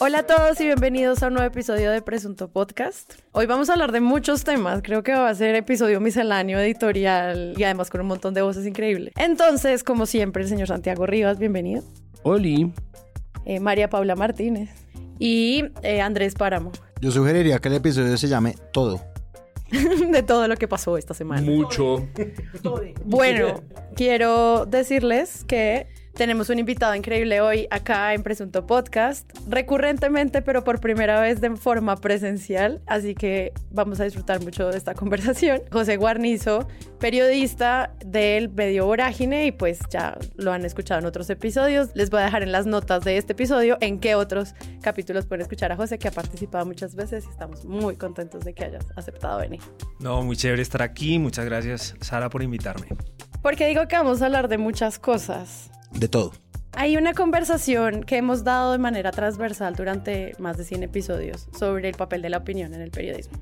Hola a todos y bienvenidos a un nuevo episodio de Presunto Podcast. Hoy vamos a hablar de muchos temas, creo que va a ser episodio misceláneo, editorial y además con un montón de voces increíbles. Entonces, como siempre, el señor Santiago Rivas, bienvenido. Oli. Eh, María Paula Martínez y eh, Andrés Páramo. Yo sugeriría que el episodio se llame Todo. de todo lo que pasó esta semana. Mucho. Bueno, quiero decirles que tenemos un invitado increíble hoy acá en Presunto Podcast, recurrentemente, pero por primera vez de forma presencial, así que vamos a disfrutar mucho de esta conversación. José Guarnizo, periodista del medio Vorágine y pues ya lo han escuchado en otros episodios. Les voy a dejar en las notas de este episodio en qué otros capítulos pueden escuchar a José, que ha participado muchas veces y estamos muy contentos de que hayas aceptado venir. No, muy chévere estar aquí. Muchas gracias, Sara, por invitarme. Porque digo que vamos a hablar de muchas cosas de todo. Hay una conversación que hemos dado de manera transversal durante más de 100 episodios sobre el papel de la opinión en el periodismo.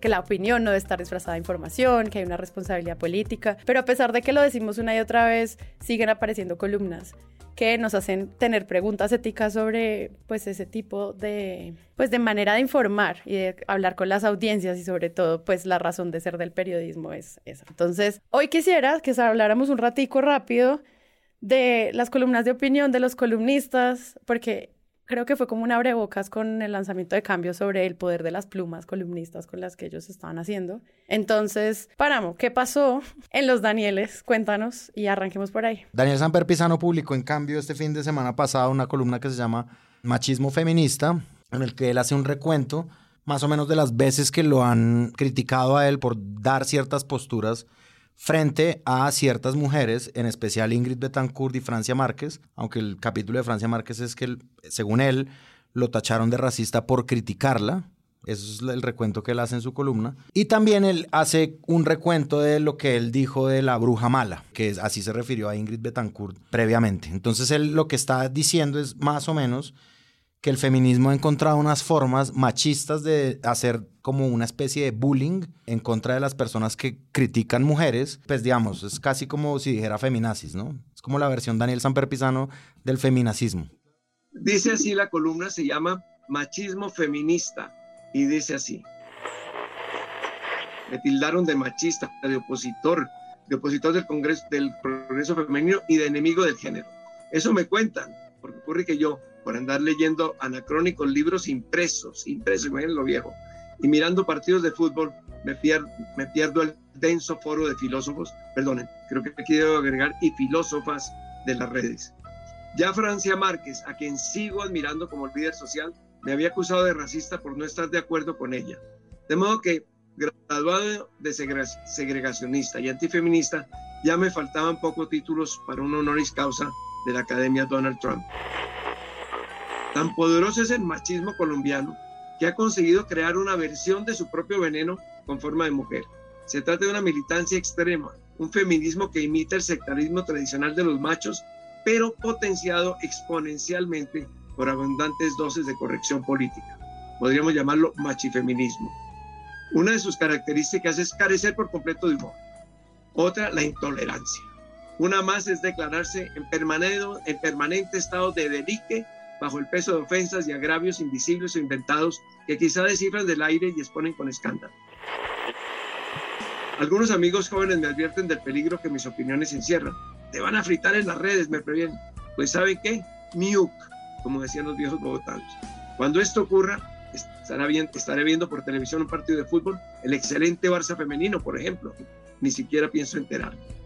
Que la opinión no debe estar disfrazada de información, que hay una responsabilidad política, pero a pesar de que lo decimos una y otra vez, siguen apareciendo columnas que nos hacen tener preguntas éticas sobre pues ese tipo de pues de manera de informar y de hablar con las audiencias y sobre todo pues la razón de ser del periodismo es esa. Entonces, hoy quisiera que habláramos un ratico rápido de las columnas de opinión de los columnistas, porque creo que fue como un abrebocas con el lanzamiento de cambios sobre el poder de las plumas columnistas con las que ellos estaban haciendo. Entonces, paramos, ¿qué pasó en los Danieles? Cuéntanos y arranquemos por ahí. Daniel Samper Pisano publicó en cambio este fin de semana pasado una columna que se llama Machismo Feminista, en el que él hace un recuento más o menos de las veces que lo han criticado a él por dar ciertas posturas frente a ciertas mujeres, en especial Ingrid Betancourt y Francia Márquez, aunque el capítulo de Francia Márquez es que, según él, lo tacharon de racista por criticarla. Eso es el recuento que él hace en su columna. Y también él hace un recuento de lo que él dijo de la bruja mala, que así se refirió a Ingrid Betancourt previamente. Entonces él lo que está diciendo es más o menos que el feminismo ha encontrado unas formas machistas de hacer como una especie de bullying en contra de las personas que critican mujeres, pues digamos, es casi como si dijera feminazis, ¿no? Es como la versión Daniel Samper Pisano del feminacismo. Dice así la columna, se llama Machismo Feminista, y dice así. Me tildaron de machista, de opositor, de opositor del Congreso, del Progreso Femenino y de enemigo del género. Eso me cuentan, porque ocurre que yo por andar leyendo anacrónicos libros impresos, impresos, imagínense lo viejo, y mirando partidos de fútbol, me, me pierdo el denso foro de filósofos, perdonen, creo que aquí debo agregar, y filósofas de las redes. Ya Francia Márquez, a quien sigo admirando como líder social, me había acusado de racista por no estar de acuerdo con ella. De modo que, graduado de segregacionista y antifeminista, ya me faltaban pocos títulos para un honoris causa de la Academia Donald Trump. Tan poderoso es el machismo colombiano que ha conseguido crear una versión de su propio veneno con forma de mujer. Se trata de una militancia extrema, un feminismo que imita el sectarismo tradicional de los machos, pero potenciado exponencialmente por abundantes dosis de corrección política. Podríamos llamarlo machifeminismo. Una de sus características es carecer por completo de humor. Otra, la intolerancia. Una más es declararse en permanente, en permanente estado de delique bajo el peso de ofensas y agravios invisibles o inventados que quizá descifran del aire y exponen con escándalo. Algunos amigos jóvenes me advierten del peligro que mis opiniones encierran. Te van a fritar en las redes, me previenen. Pues ¿saben qué? Miuk, como decían los viejos bogotanos. Cuando esto ocurra, estaré viendo por televisión un partido de fútbol, el excelente Barça femenino, por ejemplo. Ni siquiera pienso enterarme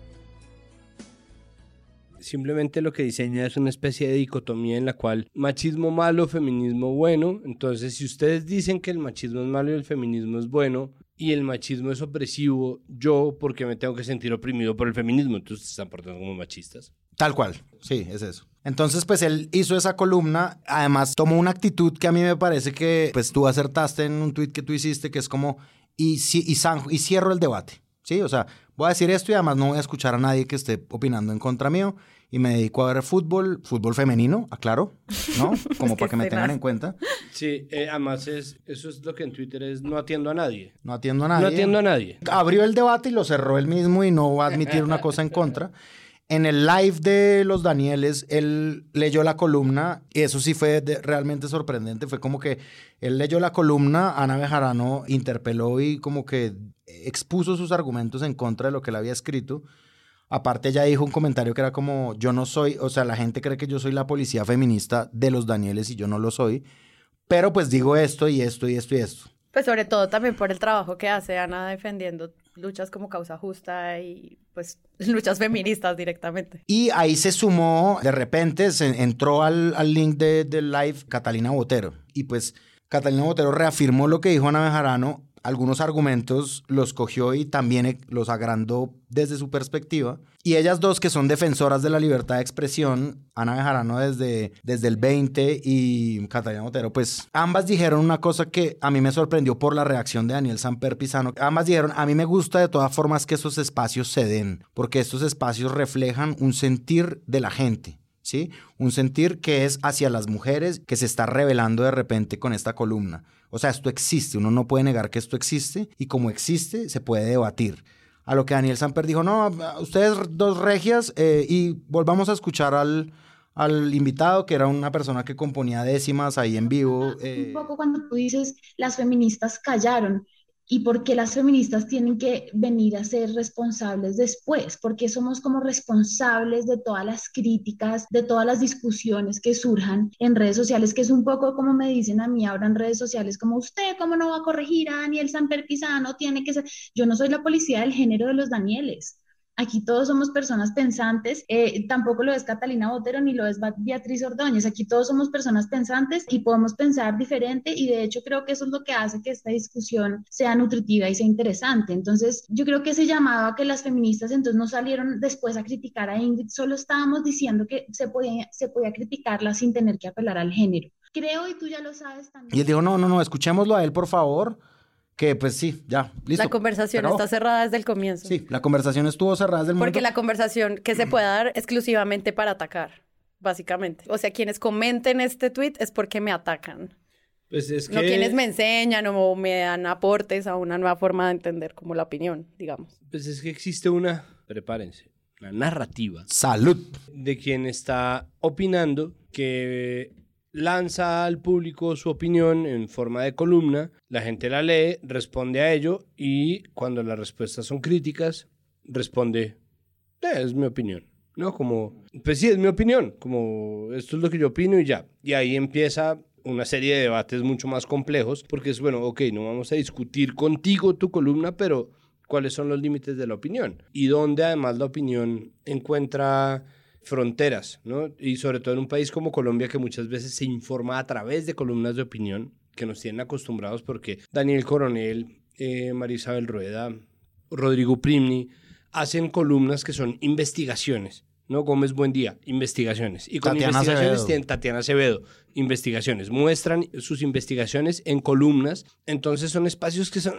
simplemente lo que diseña es una especie de dicotomía en la cual machismo malo, feminismo bueno. Entonces, si ustedes dicen que el machismo es malo y el feminismo es bueno, y el machismo es opresivo, yo, porque me tengo que sentir oprimido por el feminismo? Entonces, están portando como machistas. Tal cual, sí, es eso. Entonces, pues él hizo esa columna, además tomó una actitud que a mí me parece que, pues tú acertaste en un tweet que tú hiciste, que es como, y, y, y cierro el debate, ¿sí? O sea, voy a decir esto y además no voy a escuchar a nadie que esté opinando en contra mío y me dedico a ver fútbol, fútbol femenino, aclaro, ¿no? Como para que me tengan en cuenta. Sí, eh, además es, eso es lo que en Twitter es no atiendo a nadie. No atiendo a nadie. No atiendo a nadie. Abrió el debate y lo cerró él mismo y no va a admitir una cosa en contra. En el live de los Danieles, él leyó la columna y eso sí fue realmente sorprendente. Fue como que él leyó la columna, Ana Bejarano interpeló y como que expuso sus argumentos en contra de lo que él había escrito. Aparte, ella dijo un comentario que era como, yo no soy, o sea, la gente cree que yo soy la policía feminista de los Danieles y yo no lo soy, pero pues digo esto y esto y esto y esto. Pues sobre todo también por el trabajo que hace Ana defendiendo luchas como causa justa y pues luchas feministas directamente. Y ahí se sumó, de repente se entró al, al link del de live Catalina Botero. Y pues Catalina Botero reafirmó lo que dijo Ana Bejarano algunos argumentos los cogió y también e, los agrandó desde su perspectiva. Y ellas dos, que son defensoras de la libertad de expresión, Ana Bejarano desde, desde el 20 y Catalina Motero, pues ambas dijeron una cosa que a mí me sorprendió por la reacción de Daniel Samper Pisano. Ambas dijeron, a mí me gusta de todas formas que esos espacios se den, porque estos espacios reflejan un sentir de la gente. ¿Sí? Un sentir que es hacia las mujeres que se está revelando de repente con esta columna. O sea, esto existe, uno no puede negar que esto existe y como existe se puede debatir. A lo que Daniel Samper dijo, no, ustedes dos regias eh, y volvamos a escuchar al, al invitado, que era una persona que componía décimas ahí en vivo. Un eh. poco cuando tú dices, las feministas callaron y por qué las feministas tienen que venir a ser responsables después, porque somos como responsables de todas las críticas, de todas las discusiones que surjan en redes sociales, que es un poco como me dicen a mí ahora en redes sociales, como usted, ¿cómo no va a corregir a Daniel Samper Pisano? Tiene que ser, yo no soy la policía del género de los Danieles. Aquí todos somos personas pensantes, eh, tampoco lo es Catalina Botero ni lo es Beatriz Ordóñez, aquí todos somos personas pensantes y podemos pensar diferente y de hecho creo que eso es lo que hace que esta discusión sea nutritiva y sea interesante. Entonces yo creo que se llamaba a que las feministas entonces no salieron después a criticar a Ingrid, solo estábamos diciendo que se podía, se podía criticarla sin tener que apelar al género. Creo, y tú ya lo sabes también. Y él dijo, no, no, no, escuchémoslo a él, por favor que pues sí, ya, listo. La conversación está cerrada desde el comienzo. Sí, la conversación estuvo cerrada desde el momento. Porque la conversación que se puede dar exclusivamente para atacar, básicamente. O sea, quienes comenten este tweet es porque me atacan. Pues es que... No quienes me enseñan o me dan aportes a una nueva forma de entender como la opinión, digamos. Pues es que existe una, prepárense, una narrativa. Salud. De quien está opinando que lanza al público su opinión en forma de columna, la gente la lee, responde a ello y cuando las respuestas son críticas, responde, eh, es mi opinión. ¿No? Como, pues sí, es mi opinión, como esto es lo que yo opino y ya. Y ahí empieza una serie de debates mucho más complejos, porque es bueno, ok, no vamos a discutir contigo tu columna, pero ¿cuáles son los límites de la opinión? Y dónde además la opinión encuentra fronteras, ¿no? Y sobre todo en un país como Colombia que muchas veces se informa a través de columnas de opinión que nos tienen acostumbrados porque Daniel Coronel, eh, Marisabel Rueda, Rodrigo Primni hacen columnas que son investigaciones. ¿no? Gómez Buen Día, investigaciones. Y con Tatiana investigaciones tienen Tatiana Acevedo, investigaciones. Muestran sus investigaciones en columnas. Entonces son espacios que son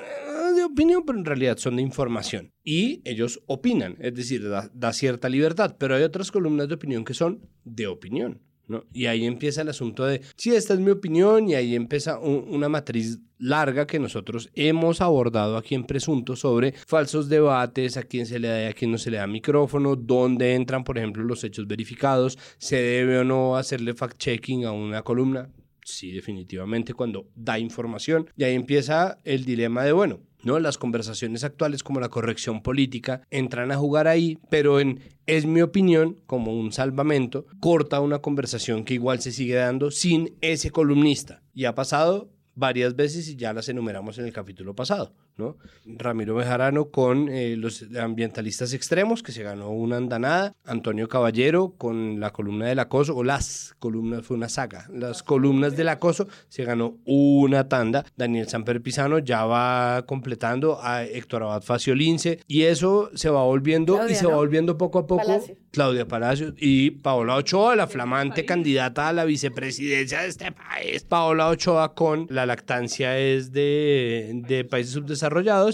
opinión, pero en realidad son de información. Y ellos opinan, es decir, da, cierta libertad, pero hay otras columnas de opinión que son de opinión. ¿no? Y ahí empieza el asunto de, sí, esta es mi opinión, y ahí empieza una matriz larga que nosotros hemos abordado aquí en Presunto sobre falsos debates, a quién se le da y a quién no se le da micrófono, dónde entran, por ejemplo, los hechos verificados, se debe o no hacerle fact-checking a una columna. Sí, definitivamente, cuando da información. Y ahí empieza el dilema de, bueno, ¿no? Las conversaciones actuales como la corrección política entran a jugar ahí, pero en es mi opinión, como un salvamento, corta una conversación que igual se sigue dando sin ese columnista. Y ha pasado varias veces y ya las enumeramos en el capítulo pasado. ¿No? Ramiro Bejarano con eh, los ambientalistas extremos, que se ganó una andanada. Antonio Caballero con la columna del acoso, o las columnas, fue una saga, las columnas del acoso, se ganó una tanda. Daniel Samper Pisano ya va completando a Héctor Abad Faciolince, y eso se va volviendo, y se va volviendo poco a poco. Claudia Palacios y Paola Ochoa, la flamante candidata a la vicepresidencia de este país. Paola Ochoa con la lactancia es de, de países subdesarrollados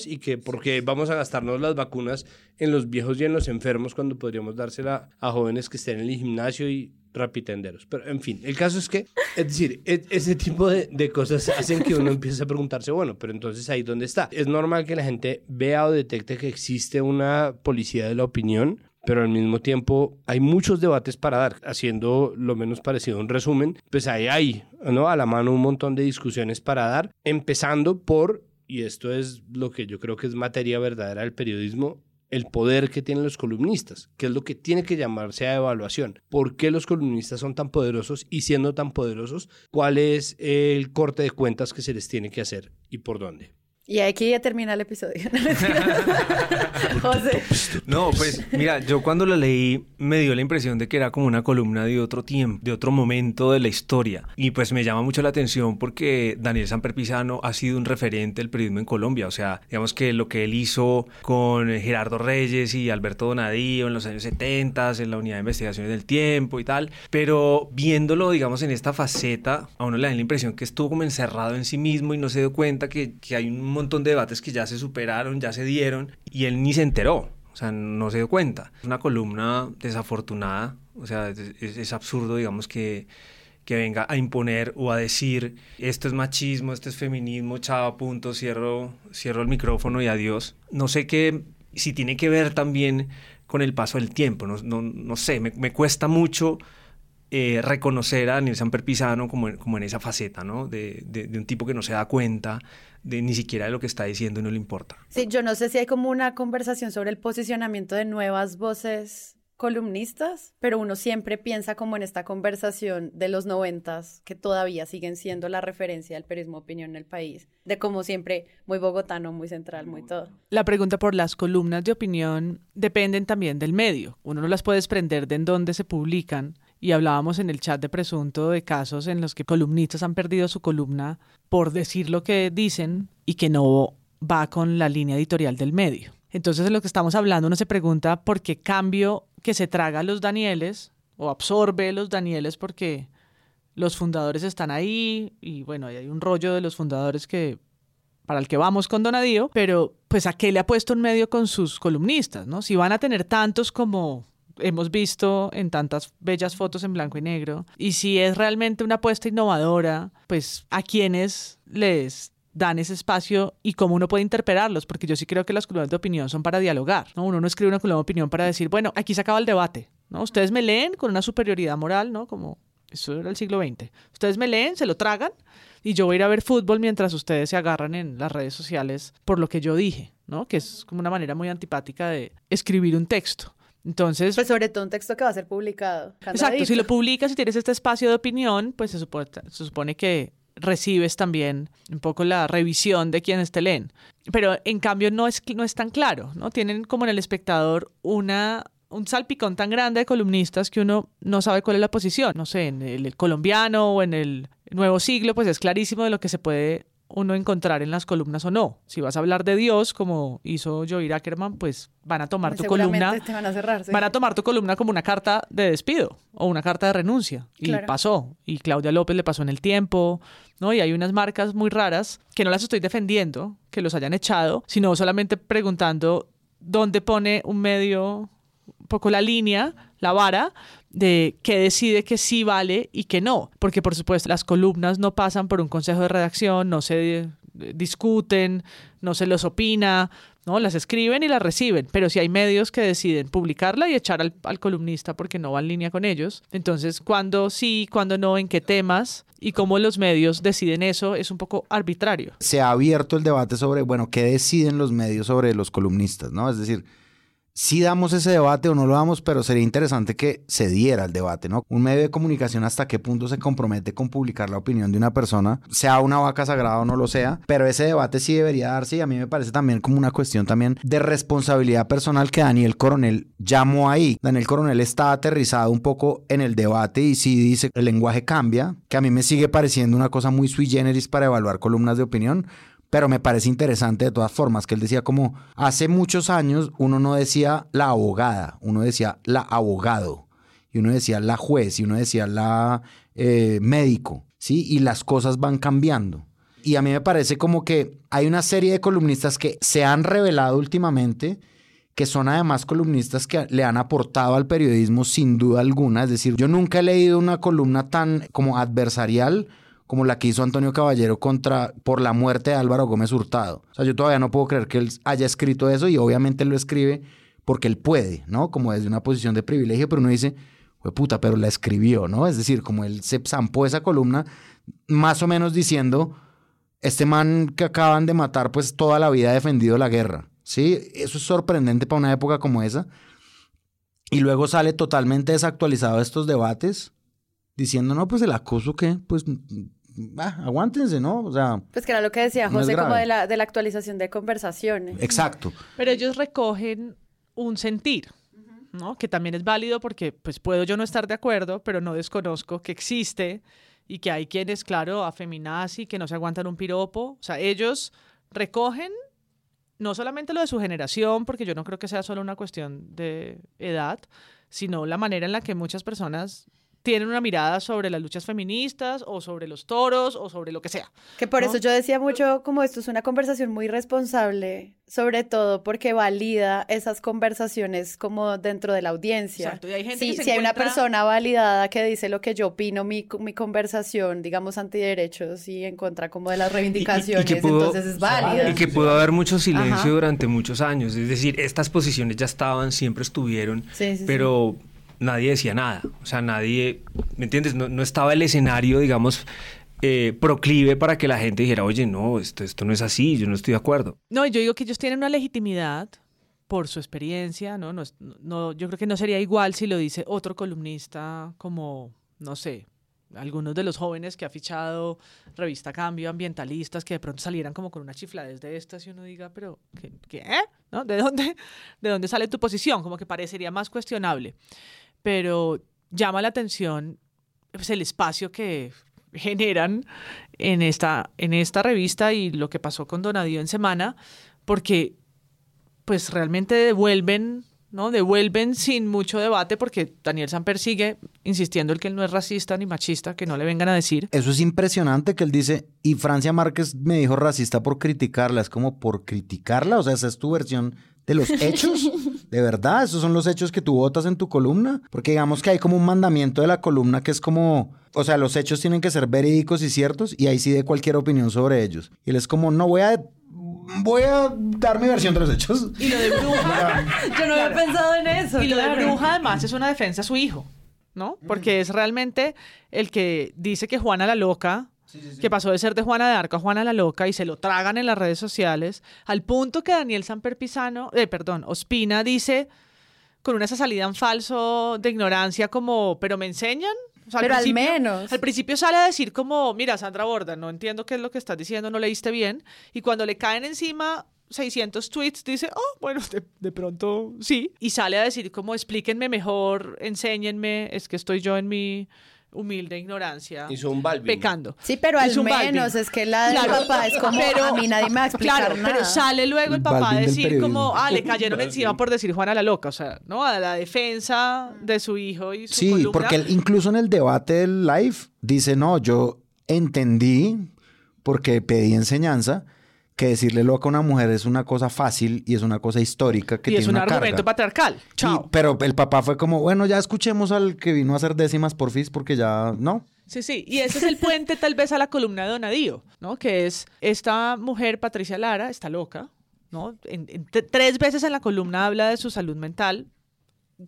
y que porque vamos a gastarnos las vacunas en los viejos y en los enfermos cuando podríamos dársela a jóvenes que estén en el gimnasio y rapitenderos. Pero en fin, el caso es que, es decir, e, ese tipo de, de, cosas hacen que uno empiece a preguntarse, bueno, pero entonces ahí dónde está. Es normal que la gente vea o detecte que existe una policía de la opinión, pero al mismo tiempo hay muchos debates para dar. Haciendo lo menos parecido a un resumen, pues ahí hay ¿no? a la mano un montón de discusiones para dar, empezando por, y esto es lo que yo creo que es materia verdadera del periodismo, el poder que tienen los columnistas, que es lo que tiene que llamarse a evaluación. ¿Por qué los columnistas son tan poderosos y siendo tan poderosos, cuál es el corte de cuentas que se les tiene que hacer y por dónde? Y aquí ya termina el episodio. José. No, pues mira, yo cuando la leí me dio la impresión de que era como una columna de otro tiempo, de otro momento de la historia. Y pues me llama mucho la atención porque Daniel Samper Pizano ha sido un referente del periodismo en Colombia. O sea, digamos que lo que él hizo con Gerardo Reyes y Alberto Donadío en los años 70, en la unidad de investigaciones del tiempo y tal. Pero viéndolo, digamos, en esta faceta, a uno le da la impresión que estuvo como encerrado en sí mismo y no se dio cuenta que, que hay un montón de debates que ya se superaron, ya se dieron y él ni se enteró. O sea, no se dio cuenta. Es una columna desafortunada. O sea, es, absurdo, digamos, que, que venga a imponer o a decir esto es machismo, esto es feminismo, chava, punto, cierro, cierro el micrófono y adiós. No sé qué, si tiene que ver también con el paso del tiempo, no, no, no sé, me, me, cuesta mucho eh, reconocer a Daniel Samper Pisano como, como en esa faceta, ¿no? De, de, de un tipo que no se da cuenta, de ni siquiera de lo que está diciendo y no le importa. Sí, yo no sé si hay como una conversación sobre el posicionamiento de nuevas voces columnistas, pero uno siempre piensa como en esta conversación de los noventas que todavía siguen siendo la referencia del periodismo de opinión en el país, de como siempre muy bogotano, muy central, muy todo. La pregunta por las columnas de opinión dependen también del medio. Uno no las puede desprender de en dónde se publican y hablábamos en el chat de presunto de casos en los que columnistas han perdido su columna por decir lo que dicen y que no va con la línea editorial del medio. Entonces, en lo que estamos hablando, uno se pregunta por qué cambio que se traga los Danieles o absorbe los Danieles porque los fundadores están ahí y bueno, hay un rollo de los fundadores que para el que vamos con Donadío, pero pues a qué le ha puesto un medio con sus columnistas, ¿no? Si van a tener tantos como hemos visto en tantas bellas fotos en blanco y negro. Y si es realmente una apuesta innovadora, pues a quienes les dan ese espacio y cómo uno puede interpretarlos, porque yo sí creo que las columnas de opinión son para dialogar, ¿no? Uno no escribe una columna de opinión para decir, bueno, aquí se acaba el debate, ¿no? Ustedes me leen con una superioridad moral, ¿no? Como eso era el siglo XX. Ustedes me leen, se lo tragan y yo voy a ir a ver fútbol mientras ustedes se agarran en las redes sociales por lo que yo dije, ¿no? Que es como una manera muy antipática de escribir un texto. Entonces. Pues sobre todo un texto que va a ser publicado. Exacto, si lo publicas y tienes este espacio de opinión, pues se supone, se supone que recibes también un poco la revisión de quienes te leen. Pero en cambio no es, no es tan claro, ¿no? Tienen como en el espectador una, un salpicón tan grande de columnistas que uno no sabe cuál es la posición. No sé, en el colombiano o en el nuevo siglo, pues es clarísimo de lo que se puede uno encontrar en las columnas o no. Si vas a hablar de Dios, como hizo Joey Ackerman, pues van a tomar tu columna. van, a cerrar, van a tomar tu columna como una carta de despido o una carta de renuncia. Y pasó. Y Claudia López le pasó en el tiempo, ¿no? Y hay unas marcas muy raras que no las estoy defendiendo, que los hayan echado, sino solamente preguntando dónde pone un medio un poco la línea, la vara, de qué decide que sí vale y que no. Porque por supuesto las columnas no pasan por un consejo de redacción, no se discuten, no se los opina, ¿no? Las escriben y las reciben, pero si hay medios que deciden publicarla y echar al, al, columnista porque no va en línea con ellos, entonces cuándo sí, cuándo no, en qué temas y cómo los medios deciden eso es un poco arbitrario. Se ha abierto el debate sobre, bueno, qué deciden los medios sobre los columnistas, ¿no? Es decir, si damos ese debate o no lo damos, pero sería interesante que se diera el debate, ¿no? Un medio de comunicación hasta qué punto se compromete con publicar la opinión de una persona, sea una vaca sagrada o no lo sea, pero ese debate sí debería darse y a mí me parece también como una cuestión también de responsabilidad personal que Daniel Coronel llamó ahí. Daniel Coronel está aterrizado un poco en el debate y sí dice el lenguaje cambia, que a mí me sigue pareciendo una cosa muy sui generis para evaluar columnas de opinión, pero me parece interesante de todas formas que él decía como hace muchos años uno no decía la abogada, uno decía la abogado, y uno decía la juez, y uno decía la eh, médico, ¿sí? Y las cosas van cambiando. Y a mí me parece como que hay una serie de columnistas que se han revelado últimamente, que son además columnistas que le han aportado al periodismo sin duda alguna. Es decir, yo nunca he leído una columna tan como adversarial como la que hizo Antonio Caballero contra por la muerte de Álvaro Gómez Hurtado. O sea, yo todavía no puedo creer que él haya escrito eso y obviamente lo escribe porque él puede, ¿no? Como desde una posición de privilegio, pero uno dice, fue puta, pero la escribió, ¿no? Es decir, como él se zampó esa columna, más o menos diciendo, este man que acaban de matar, pues toda la vida ha defendido la guerra, ¿sí? Eso es sorprendente para una época como esa. Y luego sale totalmente desactualizado de estos debates, diciendo, no, pues el acoso, ¿qué? Pues ah, aguántense, ¿no? O sea... Pues que era lo que decía no José, como grave. de la, de la actualización de conversaciones. Exacto. Pero ellos recogen un sentir, ¿no? Que también es válido porque pues puedo yo no estar de acuerdo, pero no desconozco que existe y que hay quienes, claro, afeminazi, que no se aguantan un piropo. O sea, ellos recogen no solamente lo de su generación, porque yo no creo que sea solo una cuestión de edad, sino la manera en la que muchas personas tienen una mirada sobre las luchas feministas o sobre los toros o sobre lo que sea. Que por ¿no? eso yo decía mucho como esto es una conversación muy responsable, sobre todo porque valida esas conversaciones como dentro de la audiencia. Exacto, y hay gente si, que se si hay una encuentra- persona validada que dice lo que yo opino, mi, mi conversación, digamos, antiderechos y en contra como de las reivindicaciones, entonces es válida. y que pudo haber mucho silencio Ajá. durante muchos años. Es decir, estas posiciones ya estaban, siempre estuvieron, Sí, sí, sí. Nadie decía nada. O sea, nadie, ¿me entiendes? No, no estaba el escenario, digamos, eh, proclive para que la gente dijera, oye, no, esto, esto no es así, yo no estoy de acuerdo. No, yo digo que ellos tienen una legitimidad por su experiencia, ¿no? No, no, yo creo que no sería igual si lo dice otro columnista como, no sé, algunos de los jóvenes que ha fichado revista Cambio, ambientalistas, que de pronto salieran como con una chifladez de estas y uno diga, pero, ¿qué? ¿No? ¿De dónde, ¿De dónde sale tu posición? Como que parecería más cuestionable. Pero llama la atención pues, el espacio que generan en esta, en esta revista y lo que pasó con Donadío en semana, porque pues realmente devuelven, ¿no? Devuelven sin mucho debate, porque Daniel Samper sigue insistiendo el que él no es racista ni machista, que no le vengan a decir. Eso es impresionante que él dice, y Francia Márquez me dijo racista por criticarla. Es como por criticarla, o sea, esa es tu versión de los hechos. De verdad, esos son los hechos que tú votas en tu columna. Porque digamos que hay como un mandamiento de la columna que es como, o sea, los hechos tienen que ser verídicos y ciertos, y ahí sí de cualquier opinión sobre ellos. Y él es como, no voy a, voy a dar mi versión de los hechos. Y lo de Bruja, Yo no había pensado en eso. y lo de. Bruja además es una defensa a su hijo, ¿no? Porque es realmente el que dice que Juana la loca, que pasó de ser de Juana de Arco a Juana la loca y se lo tragan en las redes sociales, al punto que Daniel Samper Pisano, eh, perdón, Ospina dice con una esa salida en falso de ignorancia como, pero me enseñan. O sea, Pero al principio- menos. Al principio sale a decir como, mira, Sandra Borda, no entiendo qué es lo que estás diciendo, no leíste bien. Y cuando le caen encima 600 tweets, dice, oh, bueno, de, de pronto sí. Y sale a decir como, explíquenme mejor, enséñenme, es que estoy yo en mi humilde ignorancia Hizo un Balvin. pecando. Sí, pero al menos es que la del Claro. papá es como Pero- a mí nadie me va a explicar Claro, nada. pero sale luego el papá a decir como, ah, le cayeron encima por decir Juana la loca, o sea, ¿no? A la defensa de su hijo y su Sí, columna. porque él incluso en el debate del live dice, no, yo entendí, porque pedí enseñanza, que decirle loca a una mujer es una cosa fácil y es una cosa histórica que y tiene es un una argumento carga. patriarcal. Chao. pero el papá fue como, bueno, ya escuchemos al que vino a hacer décimas por FIS porque ya, no. Sí, sí. Y ese es el puente tal vez a la columna de Donadío, ¿no? Que es esta mujer, Patricia Lara, está loca, ¿no? En- en- tres veces en la columna habla de su salud mental,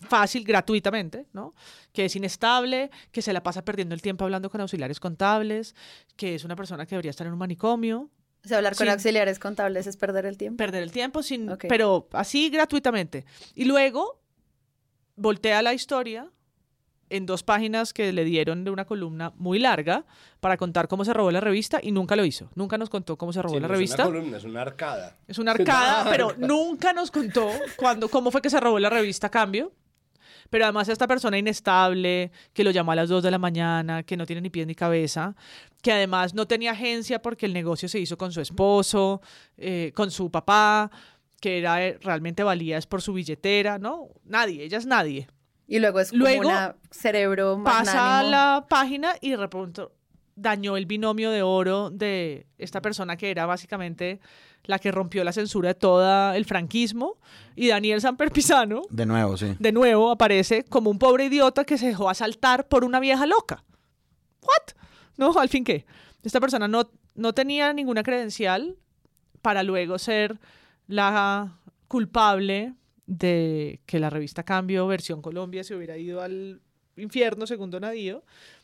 fácil, gratuitamente, ¿no? Que es inestable, que se la pasa perdiendo el tiempo hablando con auxiliares contables, que es una persona que debería estar en un manicomio, O sea, hablar con auxiliares contables es perder el tiempo. perder el tiempo sin pero así gratuitamente. Y luego voltea la historia en dos páginas que le dieron de una columna muy larga para contar cómo se robó la revista y nunca lo hizo. Nunca nos contó cómo se robó Sí, la no revista. Es una columna, es una arcada. es una arcada. pero nunca nos contó cuándo cómo fue que se robó la revista a cambio pero además esta persona inestable, que lo llamó a las 2 de la mañana, que no tiene ni pies ni cabeza, que además no tenía agencia porque el negocio se hizo con su esposo, eh, con su papá, que era eh, realmente valía es por su billetera, ¿no? Nadie, ella es nadie. Y luego es como Luego una cerebro Pasa a magnánimo. la página y de pronto dañó el binomio de oro de esta persona que era básicamente la que rompió la censura de todo el franquismo y Daniel Samper Pisano De nuevo, sí. de nuevo aparece como un pobre idiota que se dejó asaltar por una vieja loca. ¿What? No, al fin qué. Esta persona no, no tenía ninguna credencial para luego ser la culpable de que la revista Cambio, versión Colombia, se hubiera ido al infierno, según Donadío,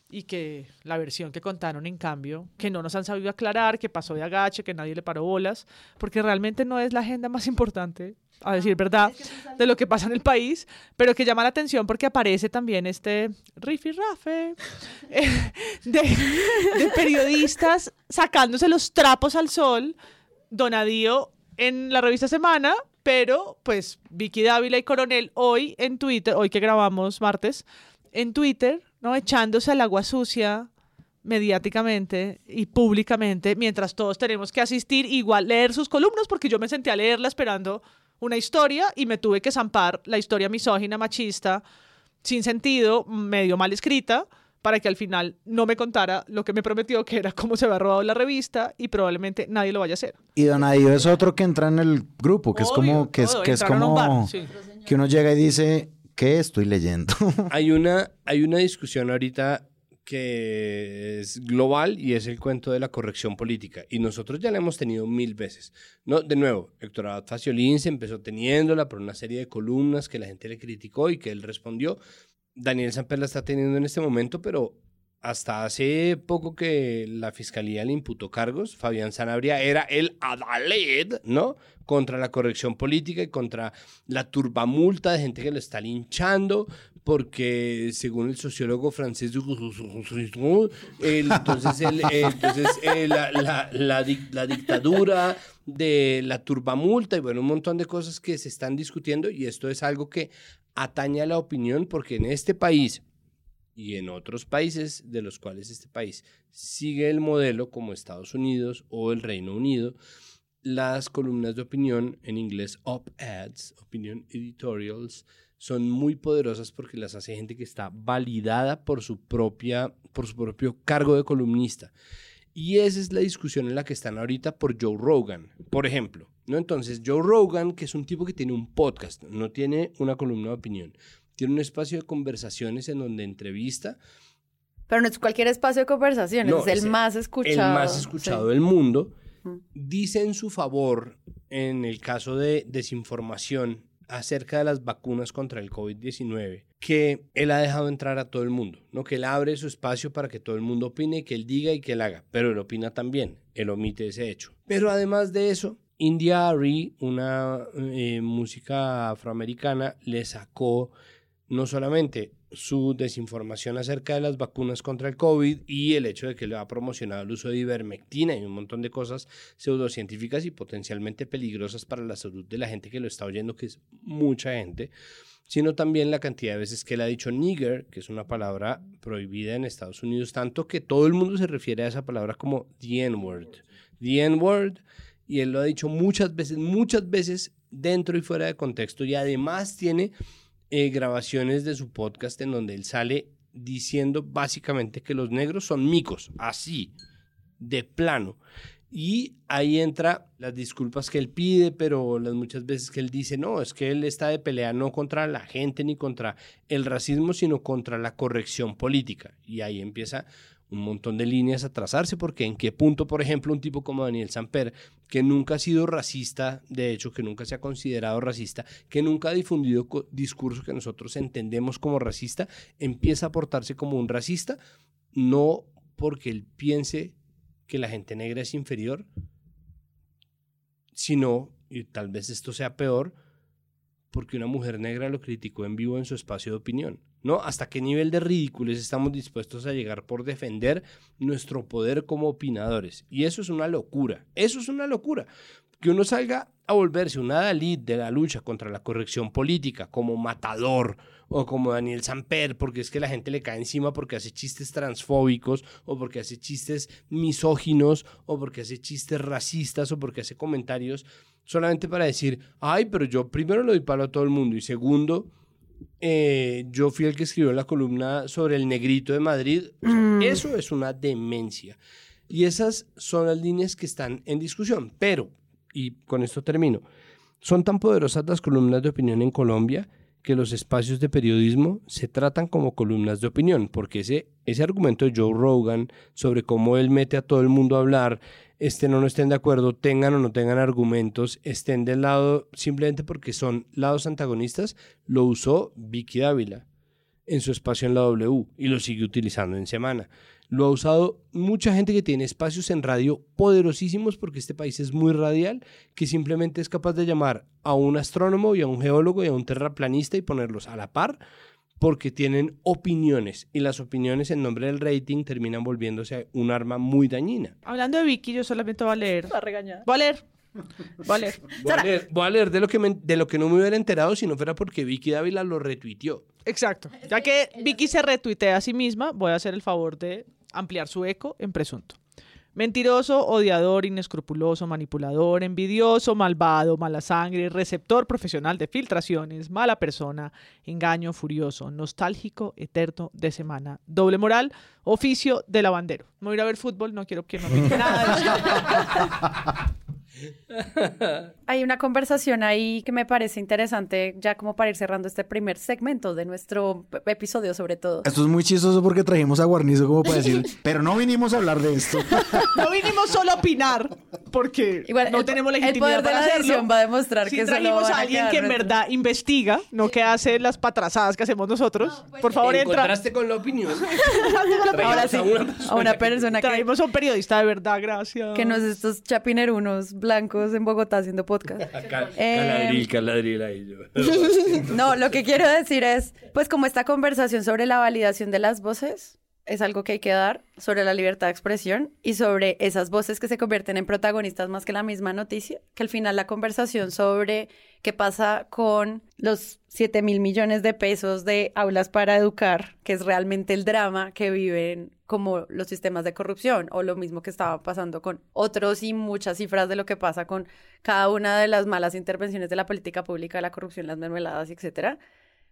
y que la versión que contaron en cambio, que no nos han sabido aclarar, que pasó de agache, que nadie le paró bolas, porque realmente no es la agenda más importante, a decir verdad, de lo que pasa en el país, pero que llama la atención porque aparece también este rifirrafe eh, de, de periodistas sacándose los trapos al sol, Donadío en la revista Semana, pero pues Vicky Dávila y Coronel hoy en Twitter, hoy que grabamos martes, en Twitter, ¿no? Echándose al agua sucia mediáticamente y públicamente, mientras todos tenemos que asistir, igual leer sus columnas, porque yo me senté a leerla esperando una historia y me tuve que zampar la historia misógina, machista, sin sentido, medio mal escrita, para que al final no me contara lo que me prometió, que era cómo se había robado la revista y probablemente nadie lo vaya a hacer. Y Donadío es otro que entra en el grupo, que es como que es, que es como que uno llega y dice, ¿qué estoy leyendo? hay una hay una discusión ahorita que es global y es el cuento de la corrección política. Y nosotros ya la hemos tenido mil veces. No, de nuevo, Héctor Abad Faciolín se empezó teniéndola por una serie de columnas que la gente le criticó y que él respondió. Daniel Samper la está teniendo en este momento, pero hasta hace poco que la fiscalía le imputó cargos, Fabián Sanabria era el adaled, ¿no? Contra la corrección política y contra la turbamulta de gente que lo está linchando, porque según el sociólogo francés, entonces, entonces la, la, la, la dictadura de la turbamulta y bueno, un montón de cosas que se están discutiendo y esto es algo que atañe a la opinión porque en este país y en otros países de los cuales este país sigue el modelo como Estados Unidos o el Reino Unido, las columnas de opinión, en inglés op-eds, opinion editorials, son muy poderosas porque las hace gente que está validada por su, propia, por su propio cargo de columnista. Y esa es la discusión en la que están ahorita por Joe Rogan, por ejemplo. ¿no? Entonces, Joe Rogan, que es un tipo que tiene un podcast, no tiene una columna de opinión, tiene un espacio de conversaciones en donde entrevista. Pero no es cualquier espacio de conversaciones, es el más escuchado. El más escuchado del mundo. Dice en su favor, en el caso de desinformación acerca de las vacunas contra el COVID-19, que él ha dejado entrar a todo el mundo, ¿no? que él abre su espacio para que todo el mundo opine, que él diga y que él haga, pero él opina también, él omite ese hecho. Pero además de eso, India Ari, una eh, música afroamericana, le sacó no solamente su desinformación acerca de las vacunas contra el COVID y el hecho de que le ha promocionado el uso de ivermectina y un montón de cosas pseudocientíficas y potencialmente peligrosas para la salud de la gente que lo está oyendo, que es mucha gente, sino también la cantidad de veces que él ha dicho nigger, que es una palabra prohibida en Estados Unidos, tanto que todo el mundo se refiere a esa palabra como the N-word. The N-word, y él lo ha dicho muchas veces, muchas veces dentro y fuera de contexto, y además tiene eh, grabaciones de su podcast en donde él sale diciendo básicamente que los negros son micos, así, de plano. Y ahí entra las disculpas que él pide, pero las muchas veces que él dice, no, es que él está de pelea no contra la gente ni contra el racismo, sino contra la corrección política. Y ahí empieza un montón de líneas a trazarse, porque en qué punto, por ejemplo, un tipo como Daniel Samper, que nunca ha sido racista, de hecho, que nunca se ha considerado racista, que nunca ha difundido discursos que nosotros entendemos como racista, empieza a portarse como un racista, no porque él piense que la gente negra es inferior, sino, y tal vez esto sea peor, porque una mujer negra lo criticó en vivo en su espacio de opinión. ¿no? ¿Hasta qué nivel de ridículos estamos dispuestos a llegar por defender nuestro poder como opinadores? Y eso es una locura, eso es una locura. Que uno salga a volverse una Dalit de la lucha contra la corrección política como matador o como Daniel Samper, porque es que la gente le cae encima porque hace chistes transfóbicos o porque hace chistes misóginos o porque hace chistes racistas o porque hace comentarios solamente para decir, ay, pero yo primero le doy palo a todo el mundo y segundo, eh, yo fui el que escribió la columna sobre el negrito de Madrid. Mm. Eso es una demencia. Y esas son las líneas que están en discusión. Pero, y con esto termino, son tan poderosas las columnas de opinión en Colombia que los espacios de periodismo se tratan como columnas de opinión, porque ese, ese argumento de Joe Rogan sobre cómo él mete a todo el mundo a hablar estén o no estén de acuerdo, tengan o no tengan argumentos, estén del lado simplemente porque son lados antagonistas, lo usó Vicky Dávila en su espacio en la W y lo sigue utilizando en semana. Lo ha usado mucha gente que tiene espacios en radio poderosísimos porque este país es muy radial, que simplemente es capaz de llamar a un astrónomo y a un geólogo y a un terraplanista y ponerlos a la par porque tienen opiniones y las opiniones en nombre del rating terminan volviéndose un arma muy dañina. Hablando de Vicky, yo solamente voy a leer. Va a regañar. Voy a leer. Voy a leer. Voy a leer, voy a leer de, lo que me- de lo que no me hubiera enterado si no fuera porque Vicky Dávila lo retuiteó. Exacto. Ya que Vicky se retuitea a sí misma, voy a hacer el favor de ampliar su eco en presunto. Mentiroso, odiador, inescrupuloso, manipulador, envidioso, malvado, mala sangre, receptor profesional de filtraciones, mala persona, engaño, furioso, nostálgico, eterno de semana, doble moral, oficio de lavandero. Me voy a ir a ver fútbol, no quiero que no me nada. Hay una conversación ahí que me parece interesante, ya como para ir cerrando este primer segmento de nuestro episodio, sobre todo. Esto es muy chistoso porque trajimos a Guarnizo como para decir, pero no vinimos a hablar de esto. No vinimos solo a opinar, porque Igual, no el- tenemos el legitimidad poder de para la hacerlo. va a demostrar Sí que trajimos a a alguien que en verdad investiga, no que hace las patrazadas que hacemos nosotros. Por favor, ¿En entra. contraste con la opinión? Ahora sí, a una a una persona que, Traímos a un periodista de verdad, gracias. que no es estos chapinerunos blancos en Bogotá haciendo podcast. Cal- Eh, Caladril, caladril ahí yo. No, lo que quiero decir es, pues como esta conversación sobre la validación de las voces es algo que hay que dar, sobre la libertad de expresión y sobre esas voces que se convierten en protagonistas más que la misma noticia, que al final la conversación sobre qué pasa con los 7 mil millones de pesos de aulas para educar, que es realmente el drama que viven como los sistemas de corrupción o lo mismo que estaba pasando con otros y muchas cifras de lo que pasa con cada una de las malas intervenciones de la política pública, la corrupción, las mermeladas, etcétera.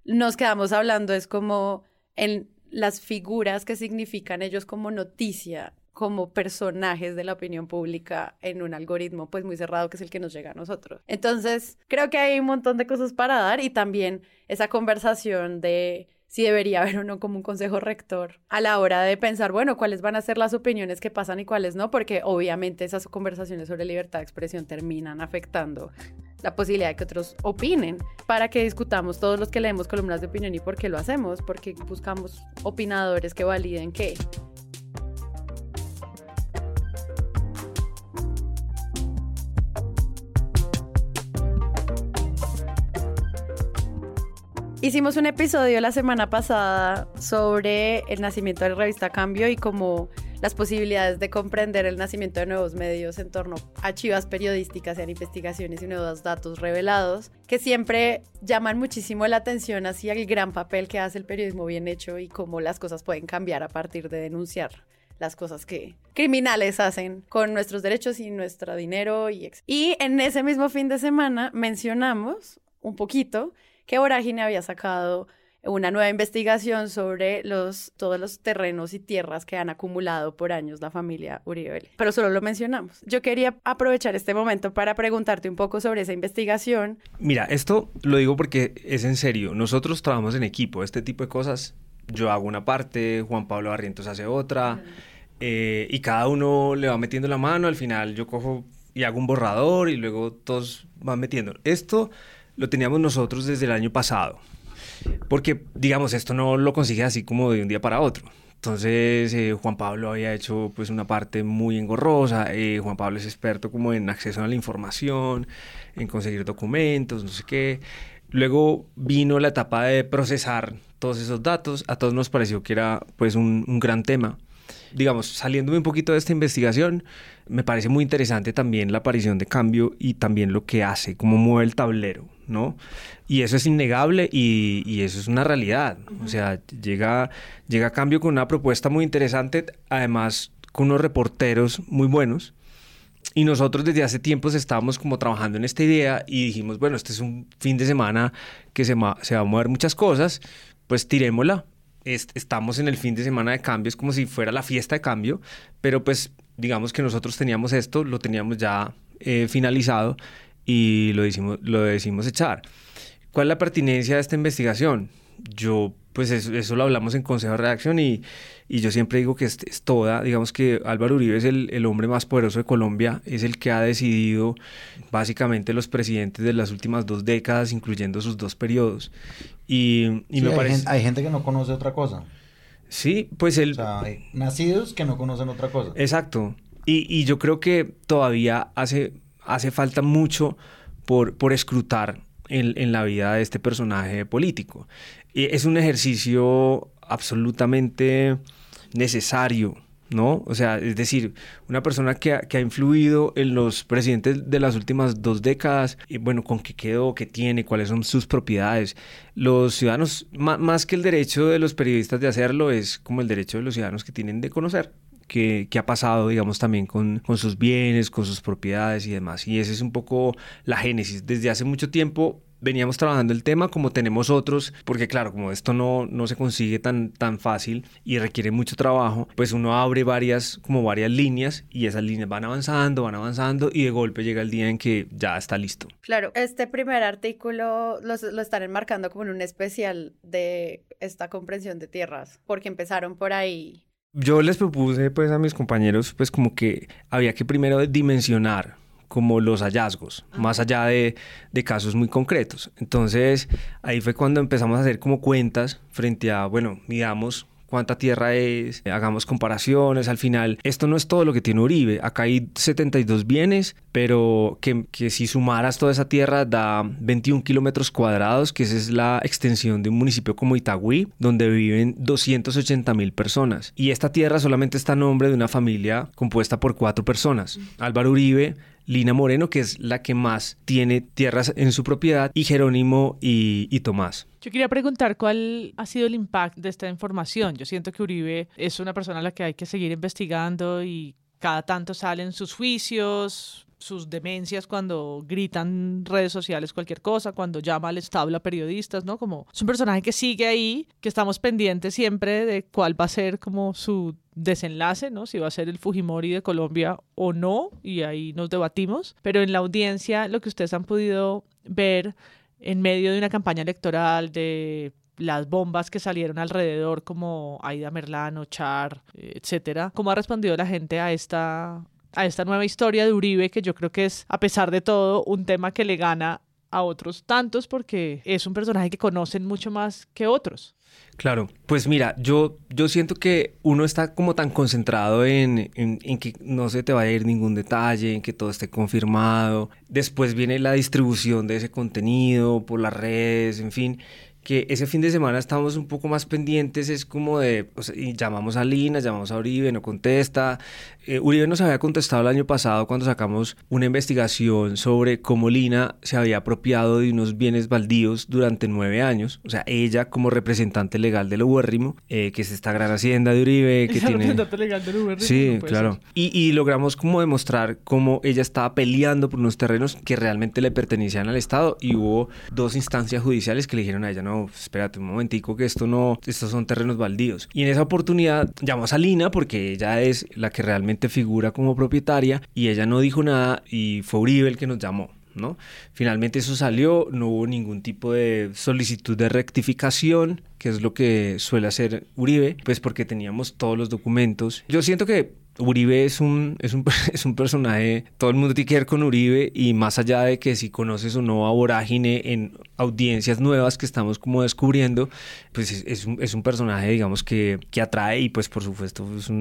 Nos quedamos hablando es como en las figuras que significan ellos como noticia, como personajes de la opinión pública en un algoritmo pues muy cerrado que es el que nos llega a nosotros. Entonces, creo que hay un montón de cosas para dar y también esa conversación de si debería haber o no como un consejo rector a la hora de pensar, bueno, cuáles van a ser las opiniones que pasan y cuáles no, porque obviamente esas conversaciones sobre libertad de expresión terminan afectando la posibilidad de que otros opinen, para que discutamos todos los que leemos columnas de opinión y por qué lo hacemos, porque buscamos opinadores que validen qué. Hicimos un episodio la semana pasada sobre el nacimiento de la revista Cambio y como las posibilidades de comprender el nacimiento de nuevos medios en torno a chivas periodísticas, sean investigaciones y nuevos datos revelados, que siempre llaman muchísimo la atención hacia el gran papel que hace el periodismo bien hecho y cómo las cosas pueden cambiar a partir de denunciar las cosas que criminales hacen con nuestros derechos y nuestro dinero. Y en ese mismo fin de semana mencionamos un poquito que Vorágine había sacado una nueva investigación sobre los, todos los terrenos y tierras que han acumulado por años la familia Uribe. Pero solo lo mencionamos. Yo quería aprovechar este momento para preguntarte un poco sobre esa investigación. Mira, esto lo digo porque es en serio. Nosotros trabajamos en equipo. Este tipo de cosas, yo hago una parte, Juan Pablo Barrientos hace otra, eh, y cada uno le va metiendo la mano. Al final yo cojo y hago un borrador y luego todos van metiendo. Esto lo teníamos nosotros desde el año pasado. Porque, digamos, esto no lo consigue así como de un día para otro. Entonces, eh, Juan Pablo había hecho pues una parte muy engorrosa. eh, Juan Pablo es experto como en acceso a la información, en conseguir documentos, no sé qué. Luego vino la etapa de procesar todos esos datos. A todos nos pareció que era pues un, un gran tema. Digamos, saliéndome un poquito de esta investigación, me parece muy interesante también la aparición de cambio y también lo que hace, cómo mueve el tablero, ¿no? Y eso es innegable y, y eso es una realidad. O sea, llega, llega cambio con una propuesta muy interesante, además con unos reporteros muy buenos. Y nosotros desde hace tiempos estábamos como trabajando en esta idea y dijimos, bueno, este es un fin de semana que se, va a mover muchas cosas, pues tirémosla. Es- estamos en el fin de semana de cambio, es como si fuera la fiesta de cambio, pero pues digamos que nosotros teníamos esto, lo teníamos ya eh, finalizado y lo decimos, lo decimos echar. ¿Cuál es la pertinencia de esta investigación? Yo pues eso, lo hablamos en Consejo de Redacción y, y yo siempre digo que es, es, toda, digamos que Álvaro Uribe es el, el, hombre más poderoso de Colombia, es el que ha decidido básicamente los presidentes de las últimas dos décadas, incluyendo sus dos periodos. Y, y me hay parece... Gente, hay gente que no conoce otra cosa. Sí, pues él... O sea, hay nacidos que no conocen otra cosa. Exacto. Y, y yo creo que todavía hace, hace falta mucho por, por escrutar en, en, la vida de este personaje político. Y es un ejercicio absolutamente necesario, ¿no? O sea, es decir, una persona que ha, que ha, influido en los presidentes de las últimas dos décadas, y bueno, con qué quedó, qué tiene, cuáles son sus propiedades. Los ciudadanos, más que el derecho de los periodistas de hacerlo, es como el derecho de los ciudadanos que tienen de conocer qué, ha pasado, digamos, también con, con, sus bienes, con sus propiedades y demás. Y esa es un poco la génesis. Desde hace mucho tiempo veníamos trabajando el tema como tenemos otros, porque claro, como esto no, no se consigue tan, tan fácil y requiere mucho trabajo, pues uno abre varias, como varias líneas y esas líneas van avanzando, van avanzando y de golpe llega el día en que ya está listo. Claro, este primer artículo lo, lo están enmarcando como en un especial de esta comprensión de tierras, porque empezaron por ahí yo les propuse pues a mis compañeros pues como que había que primero dimensionar como los hallazgos, más allá de, de, casos muy concretos. Entonces ahí fue cuando empezamos a hacer como cuentas frente a, bueno, midamos cuánta tierra es, hagamos comparaciones, al final esto no es todo lo que tiene Uribe, acá hay 72 bienes, pero que, que si sumaras toda esa tierra da 21 kilómetros cuadrados, que esa es la extensión de un municipio como Itagüí, donde viven 280 mil personas. Y esta tierra solamente está a nombre de una familia compuesta por cuatro personas. Álvaro Uribe, Lina Moreno, que es la que más tiene tierras en su propiedad, y Jerónimo y, Tomás. Yo quería preguntar cuál ha sido el impacto de esta información. Yo siento que Uribe es una persona a la que hay que seguir investigando y cada tanto salen sus juicios, sus demencias cuando gritan redes sociales cualquier cosa, cuando llama al establo a periodistas, ¿no? Como es un personaje que sigue ahí, que estamos pendientes siempre de cuál va a ser como su desenlace, ¿no? Si va a ser el Fujimori de Colombia o no, y ahí nos debatimos. Pero en la audiencia, lo que ustedes han podido ver en medio de una campaña electoral, de las bombas que salieron alrededor, como Aida Merlano, Char, etcétera, ¿cómo ha respondido la gente a esta, a esta nueva historia de Uribe, que yo creo que es, a pesar de todo, un tema que le gana a otros tantos porque es un personaje que conocen mucho más que otros. Claro, pues mira, yo, yo siento que uno está como tan concentrado en, en, en, que no se te va a ir ningún detalle, en que todo esté confirmado. Después viene la distribución de ese contenido por las redes, en fin, que ese fin de semana estamos un poco más pendientes, es como de, o sea, y llamamos a Lina, llamamos a Uribe, no contesta. Eh, Uribe nos había contestado el año pasado cuando sacamos una investigación sobre cómo Lina se había apropiado de unos bienes baldíos durante nueve años, o sea, ella como representante legal del Uberrimo, eh, que es esta gran hacienda de Uribe, que tiene... representante legal del Uberrimo. Sí, no claro. Y, y logramos como demostrar cómo ella estaba peleando por unos terrenos que realmente le pertenecían al Estado y hubo dos instancias judiciales que le dijeron a ella, no, espérate un momentico que esto no, estos son terrenos baldíos. Y en esa oportunidad llamamos a Lina porque ella es la que realmente figura como propietaria y ella no dijo nada y fue Uribe el que nos llamó. ¿No? Finalmente eso salió, no hubo ningún tipo de solicitud de rectificación, que es lo que suele hacer Uribe, pues porque teníamos todos los documentos. Yo siento que Uribe es un, es, un, es un personaje, todo el mundo tiene que ver con Uribe y más allá de que si conoces o no a Vorágine en audiencias nuevas que estamos como descubriendo, pues es, un, es un, personaje, digamos, que, que, atrae y pues por supuesto es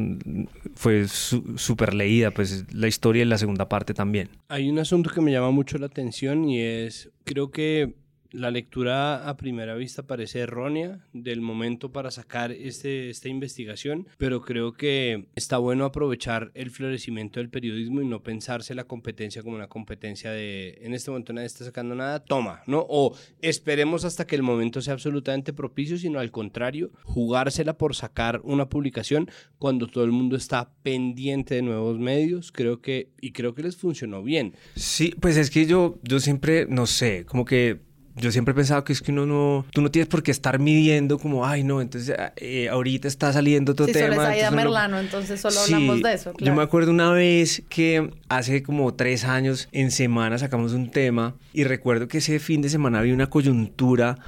fue súper leída, pues la historia y la segunda parte también. Hay un asunto que me llama mucho la atención y es, creo que la lectura a primera vista parece errónea del momento para sacar este, esta investigación, pero creo que está bueno aprovechar el florecimiento del periodismo y no pensarse la competencia como una competencia de en este momento nadie está sacando nada, toma, ¿no? O esperemos hasta que el momento sea absolutamente propicio, sino al contrario, jugársela por sacar una publicación cuando todo el mundo está pendiente de nuevos medios, creo que, y creo que les funcionó bien. Sí, pues es que yo, yo siempre, no sé, como que yo siempre he pensado que es que uno no, tú no tienes por qué estar midiendo como, ay, no, entonces eh, ahorita está saliendo otro sí, tema. Solo es Aida Merlano, entonces solo sí, hablamos de eso. Claro. Yo me acuerdo una vez que hace como tres años en semana sacamos un tema y recuerdo que ese fin de semana había una coyuntura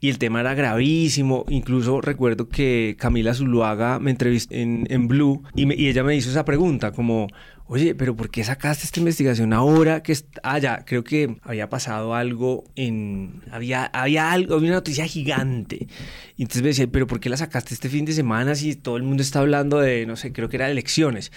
y el tema era gravísimo. Incluso recuerdo que Camila Zuluaga me entrevistó en, en Blue y, y ella me hizo esa pregunta como, oye, pero ¿por qué sacaste esta investigación ahora que ah, creo que había pasado algo en, había, había algo, había una noticia gigante. Y entonces me decía, pero ¿por qué la sacaste este fin de semana si todo el mundo está hablando de, no sé, creo que era elecciones?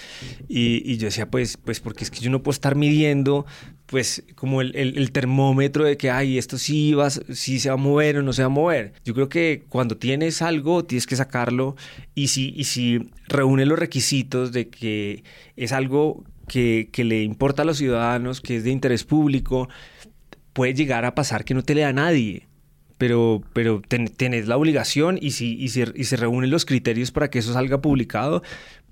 Y, y yo decía, pues, pues porque es que yo no puedo estar midiendo pues como el, el, termómetro de que, ay, esto sí, va, sí se va a mover o no se va a mover. Yo creo que cuando tienes algo, tienes que sacarlo y si, y si reúne los requisitos de que es algo que, que, le importa a los ciudadanos, que es de interés público, puede llegar a pasar que no te lea nadie. Pero, pero tenés la obligación y si, y, si, y se reúnen los criterios para que eso salga publicado,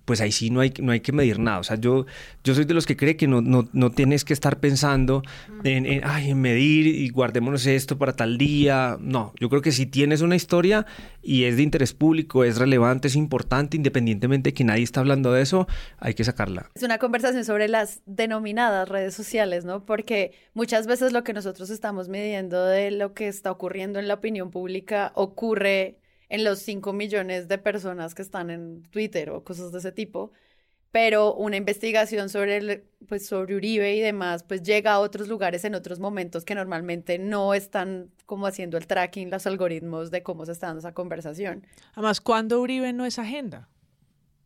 pues ahí sí no hay, no hay que medir nada. O sea, yo, yo soy de los que cree que no, no, no tienes que estar pensando en, en, ay, en medir y guardémonos esto para tal día. No, yo creo que si tienes una historia y es de interés público, es relevante, es importante, independientemente de que nadie está hablando de eso, hay que sacarla. Es una conversación sobre las denominadas redes sociales, ¿no? Porque muchas veces lo que nosotros estamos midiendo de lo que está ocurriendo en la opinión pública ocurre en los 5 millones de personas que están en Twitter o cosas de ese tipo, pero una investigación sobre, el, pues, sobre Uribe y demás, pues llega a otros lugares en otros momentos que normalmente no están como haciendo el tracking, los algoritmos de cómo se está dando esa conversación. Además, ¿cuándo Uribe no es agenda?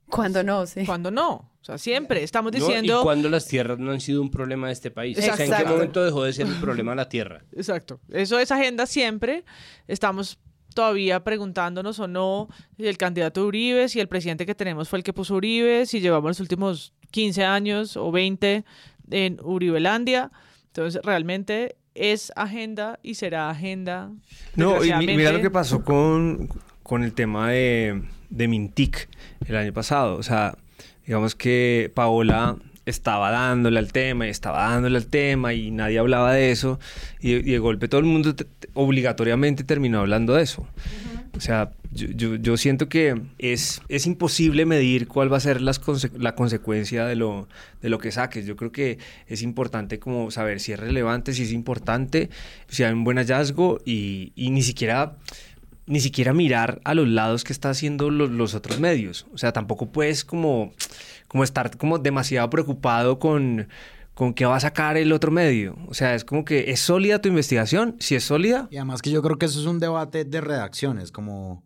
Cuando no, sí. Cuando no. O sea, siempre estamos diciendo. No, y cuando las tierras no han sido un problema de este país. Exacto. O sea, ¿en qué momento dejó de ser el problema la tierra? Exacto. Eso es agenda siempre. Estamos todavía preguntándonos o no si el candidato Uribe, si el presidente que tenemos fue el que puso Uribe, si llevamos los últimos 15 años o 20 en Uribelandia. Entonces, realmente es agenda y será agenda. No, y mira lo que pasó con, con el tema de, de Mintic el año pasado. O sea, digamos que Paola estaba dándole al tema y estaba dándole al tema y nadie hablaba de eso y, de golpe todo el mundo obligatoriamente terminó hablando de eso. O sea, yo, yo, siento que es, es imposible medir cuál va a ser las la consecuencia de lo, de lo que saques. Yo creo que es importante como saber si es relevante, si es importante, si hay un buen hallazgo y, y ni siquiera ni siquiera mirar a los lados que está haciendo los, los otros medios. O sea, tampoco puedes como como estar como demasiado preocupado con, con qué va a sacar el otro medio. O sea, es como que es sólida tu investigación, si es sólida. Y además que yo creo que eso es un debate de redacciones, como...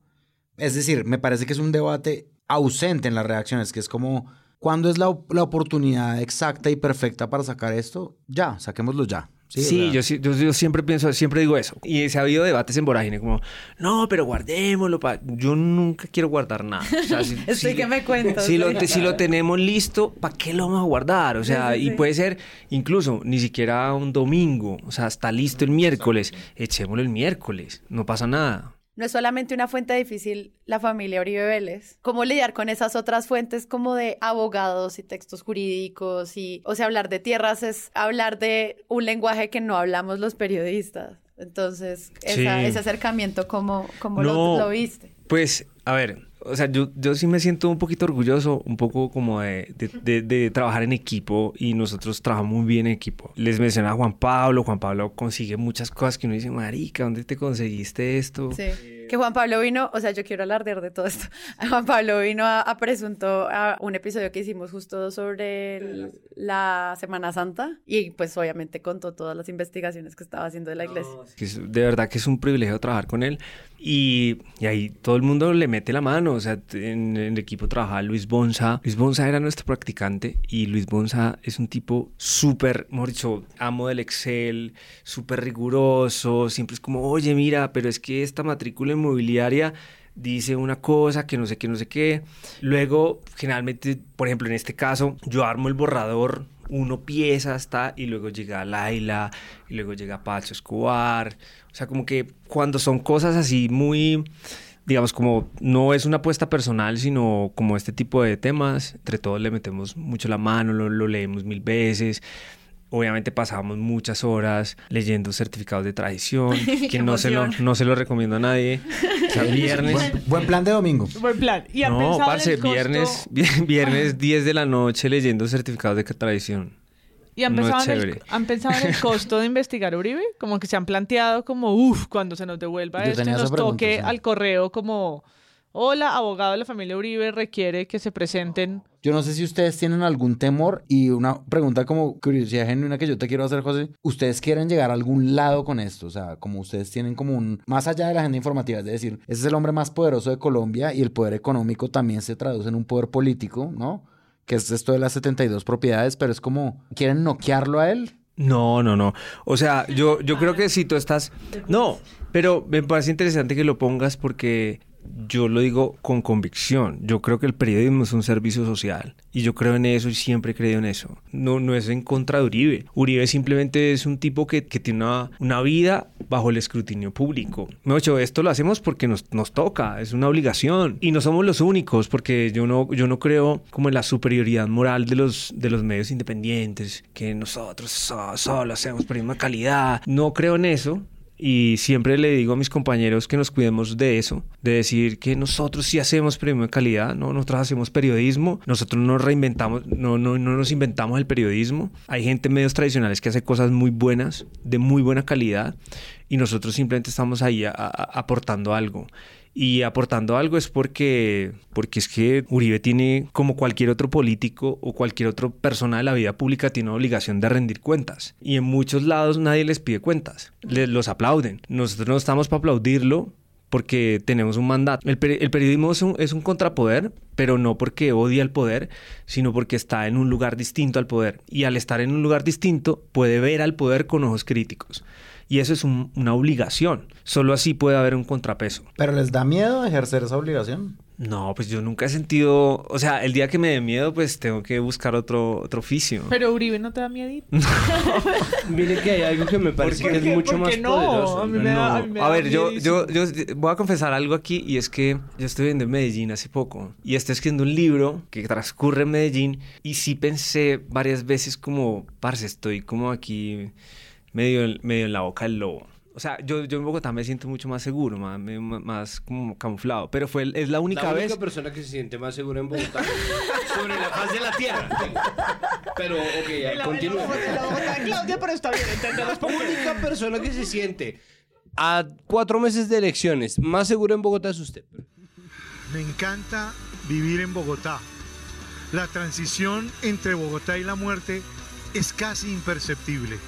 Es decir, me parece que es un debate ausente en las redacciones, que es como, ¿cuándo es la, la oportunidad exacta y perfecta para sacar esto? Ya, saquémoslo ya. Sí, yo, yo, siempre pienso, siempre digo eso. Y se ha habido debates en Vorágine, como, no, pero guardémoslo. Pa... Yo nunca quiero guardar nada. O si, que me cuento. Si, lo, si lo tenemos listo, ¿para qué lo vamos a guardar? O sea, y puede ser incluso ni siquiera un domingo. O sea, está listo el miércoles. Echémoslo el miércoles. No pasa nada no es solamente una fuente difícil la familia Oribe Vélez. ¿Cómo lidiar con esas otras fuentes como de abogados y textos jurídicos? Y, o sea, hablar de tierras es hablar de un lenguaje que no hablamos los periodistas. Entonces, ese acercamiento, ¿cómo, cómo lo viste? Pues, a ver, o sea, yo, yo sí me siento un poquito orgulloso, un poco como de, de, de, trabajar en equipo y nosotros trabajamos muy bien en equipo. Les menciona a Juan Pablo, Juan Pablo consigue muchas cosas que uno dice, marica, ¿dónde te conseguiste esto? Sí, que Juan Pablo vino, o sea, yo quiero alardear de todo esto. Juan Pablo vino a, a presunto a un episodio que hicimos justo sobre la Semana Santa y pues obviamente contó todas las investigaciones que estaba haciendo de la iglesia. de verdad que es un privilegio trabajar con él y, y ahí todo el mundo le mete la mano o sea, en, el equipo trabajaba Luis Bonza. Luis Bonza era nuestro practicante y Luis Bonza es un tipo súper, mejor dicho, amo del Excel, súper riguroso, siempre es como, oye, mira, pero es que esta matrícula inmobiliaria dice una cosa que no sé qué, no sé qué. Luego, generalmente, por ejemplo, en este caso, yo armo el borrador, uno pieza hasta y luego llega Laila y luego llega Pacho Escobar. O sea, como que cuando son cosas así muy digamos, como no es una apuesta personal, sino como este tipo de temas, entre todos le metemos mucho la mano, lo, leemos mil veces. Obviamente pasamos muchas horas leyendo certificados de tradición, que no se, lo, no se lo recomiendo a nadie. O sea, viernes... Buen, plan de domingo. Buen plan. ¿Y no, parce, viernes, viernes 10 de la noche leyendo certificados de tradición. ¿Y han no es pensado, en el, chévere. han pensado en el costo de investigar Uribe? Como que se han planteado como, uff, cuando se nos devuelva Yo esto y nos toque al correo como, hola, abogado de la familia Uribe, requiere que se presenten. Yo no sé si ustedes tienen algún temor y una pregunta como curiosidad genuina que yo te quiero hacer, José. ¿Ustedes quieren llegar a algún lado con esto? O sea, como ustedes tienen como un... Más allá de la agenda informativa, es decir, ese es el hombre más poderoso de Colombia y el poder económico también se traduce en un poder político, ¿no? Que es esto de las 72 propiedades, pero es como... ¿Quieren noquearlo a él? No, no, no. O sea, yo, yo creo que si tú estás... No, pero me parece interesante que lo pongas porque yo lo digo con convicción. Yo creo que el periodismo es un servicio social y yo creo en eso y siempre he creído en eso. No, no es en contra de Uribe. Uribe simplemente es un tipo que, que tiene una, una vida bajo el escrutinio público. Me hecho, esto lo hacemos porque nos, nos toca, es una obligación y no somos los únicos porque yo no, yo no creo como en la superioridad moral de los, de los medios independientes, que nosotros so- solo hacemos periodismo de calidad. No creo en eso. Y siempre le digo a mis compañeros que nos cuidemos de eso, de decir que nosotros sí hacemos periodismo de calidad, ¿no? nosotros hacemos periodismo, nosotros no reinventamos, no, no, no nos inventamos el periodismo. Hay gente en medios tradicionales que hace cosas muy buenas, de muy buena calidad, y nosotros simplemente estamos ahí aportando algo. Y aportando algo es porque, porque es que Uribe tiene, como cualquier otro político o cualquier otra persona de la vida pública, tiene una obligación de rendir cuentas. Y en muchos lados nadie les pide cuentas, les los aplauden. Nosotros no estamos para aplaudirlo porque tenemos un mandato. El, el periodismo es un, es un contrapoder, pero no porque odia el poder, sino porque está en un lugar distinto al poder. Y al estar en un lugar distinto, puede ver al poder con ojos críticos. Y eso es un- una obligación. Solo así puede haber un contrapeso. ¿Pero les da miedo ejercer esa obligación? No, pues yo nunca he sentido, o sea, el día que me dé miedo, pues tengo que buscar otro, otro oficio. Pero Uribe no te da miedo. Mire que hay algo que me parece que es mucho ¿Por más no? poderoso. A mí me da- a mí me a da ver, yo, yo, yo voy a confesar algo aquí y es que yo estoy viviendo en Medellín hace poco y estoy escribiendo un libro que transcurre en Medellín y sí pensé varias veces como, parce, estoy como aquí medio, medio en la boca del lobo. O sea, yo, yo en Bogotá me siento mucho más seguro, más, más como camuflado, pero fue, es la única la vez... única persona que se siente más segura en Bogotá sobre la faz de la tierra. Pero, ok, continúe. Claudia, pero está bien, entendemos La única persona que se siente a cuatro meses de elecciones más segura en Bogotá es usted. Me encanta vivir en Bogotá. La transición entre Bogotá y la muerte es casi imperceptible.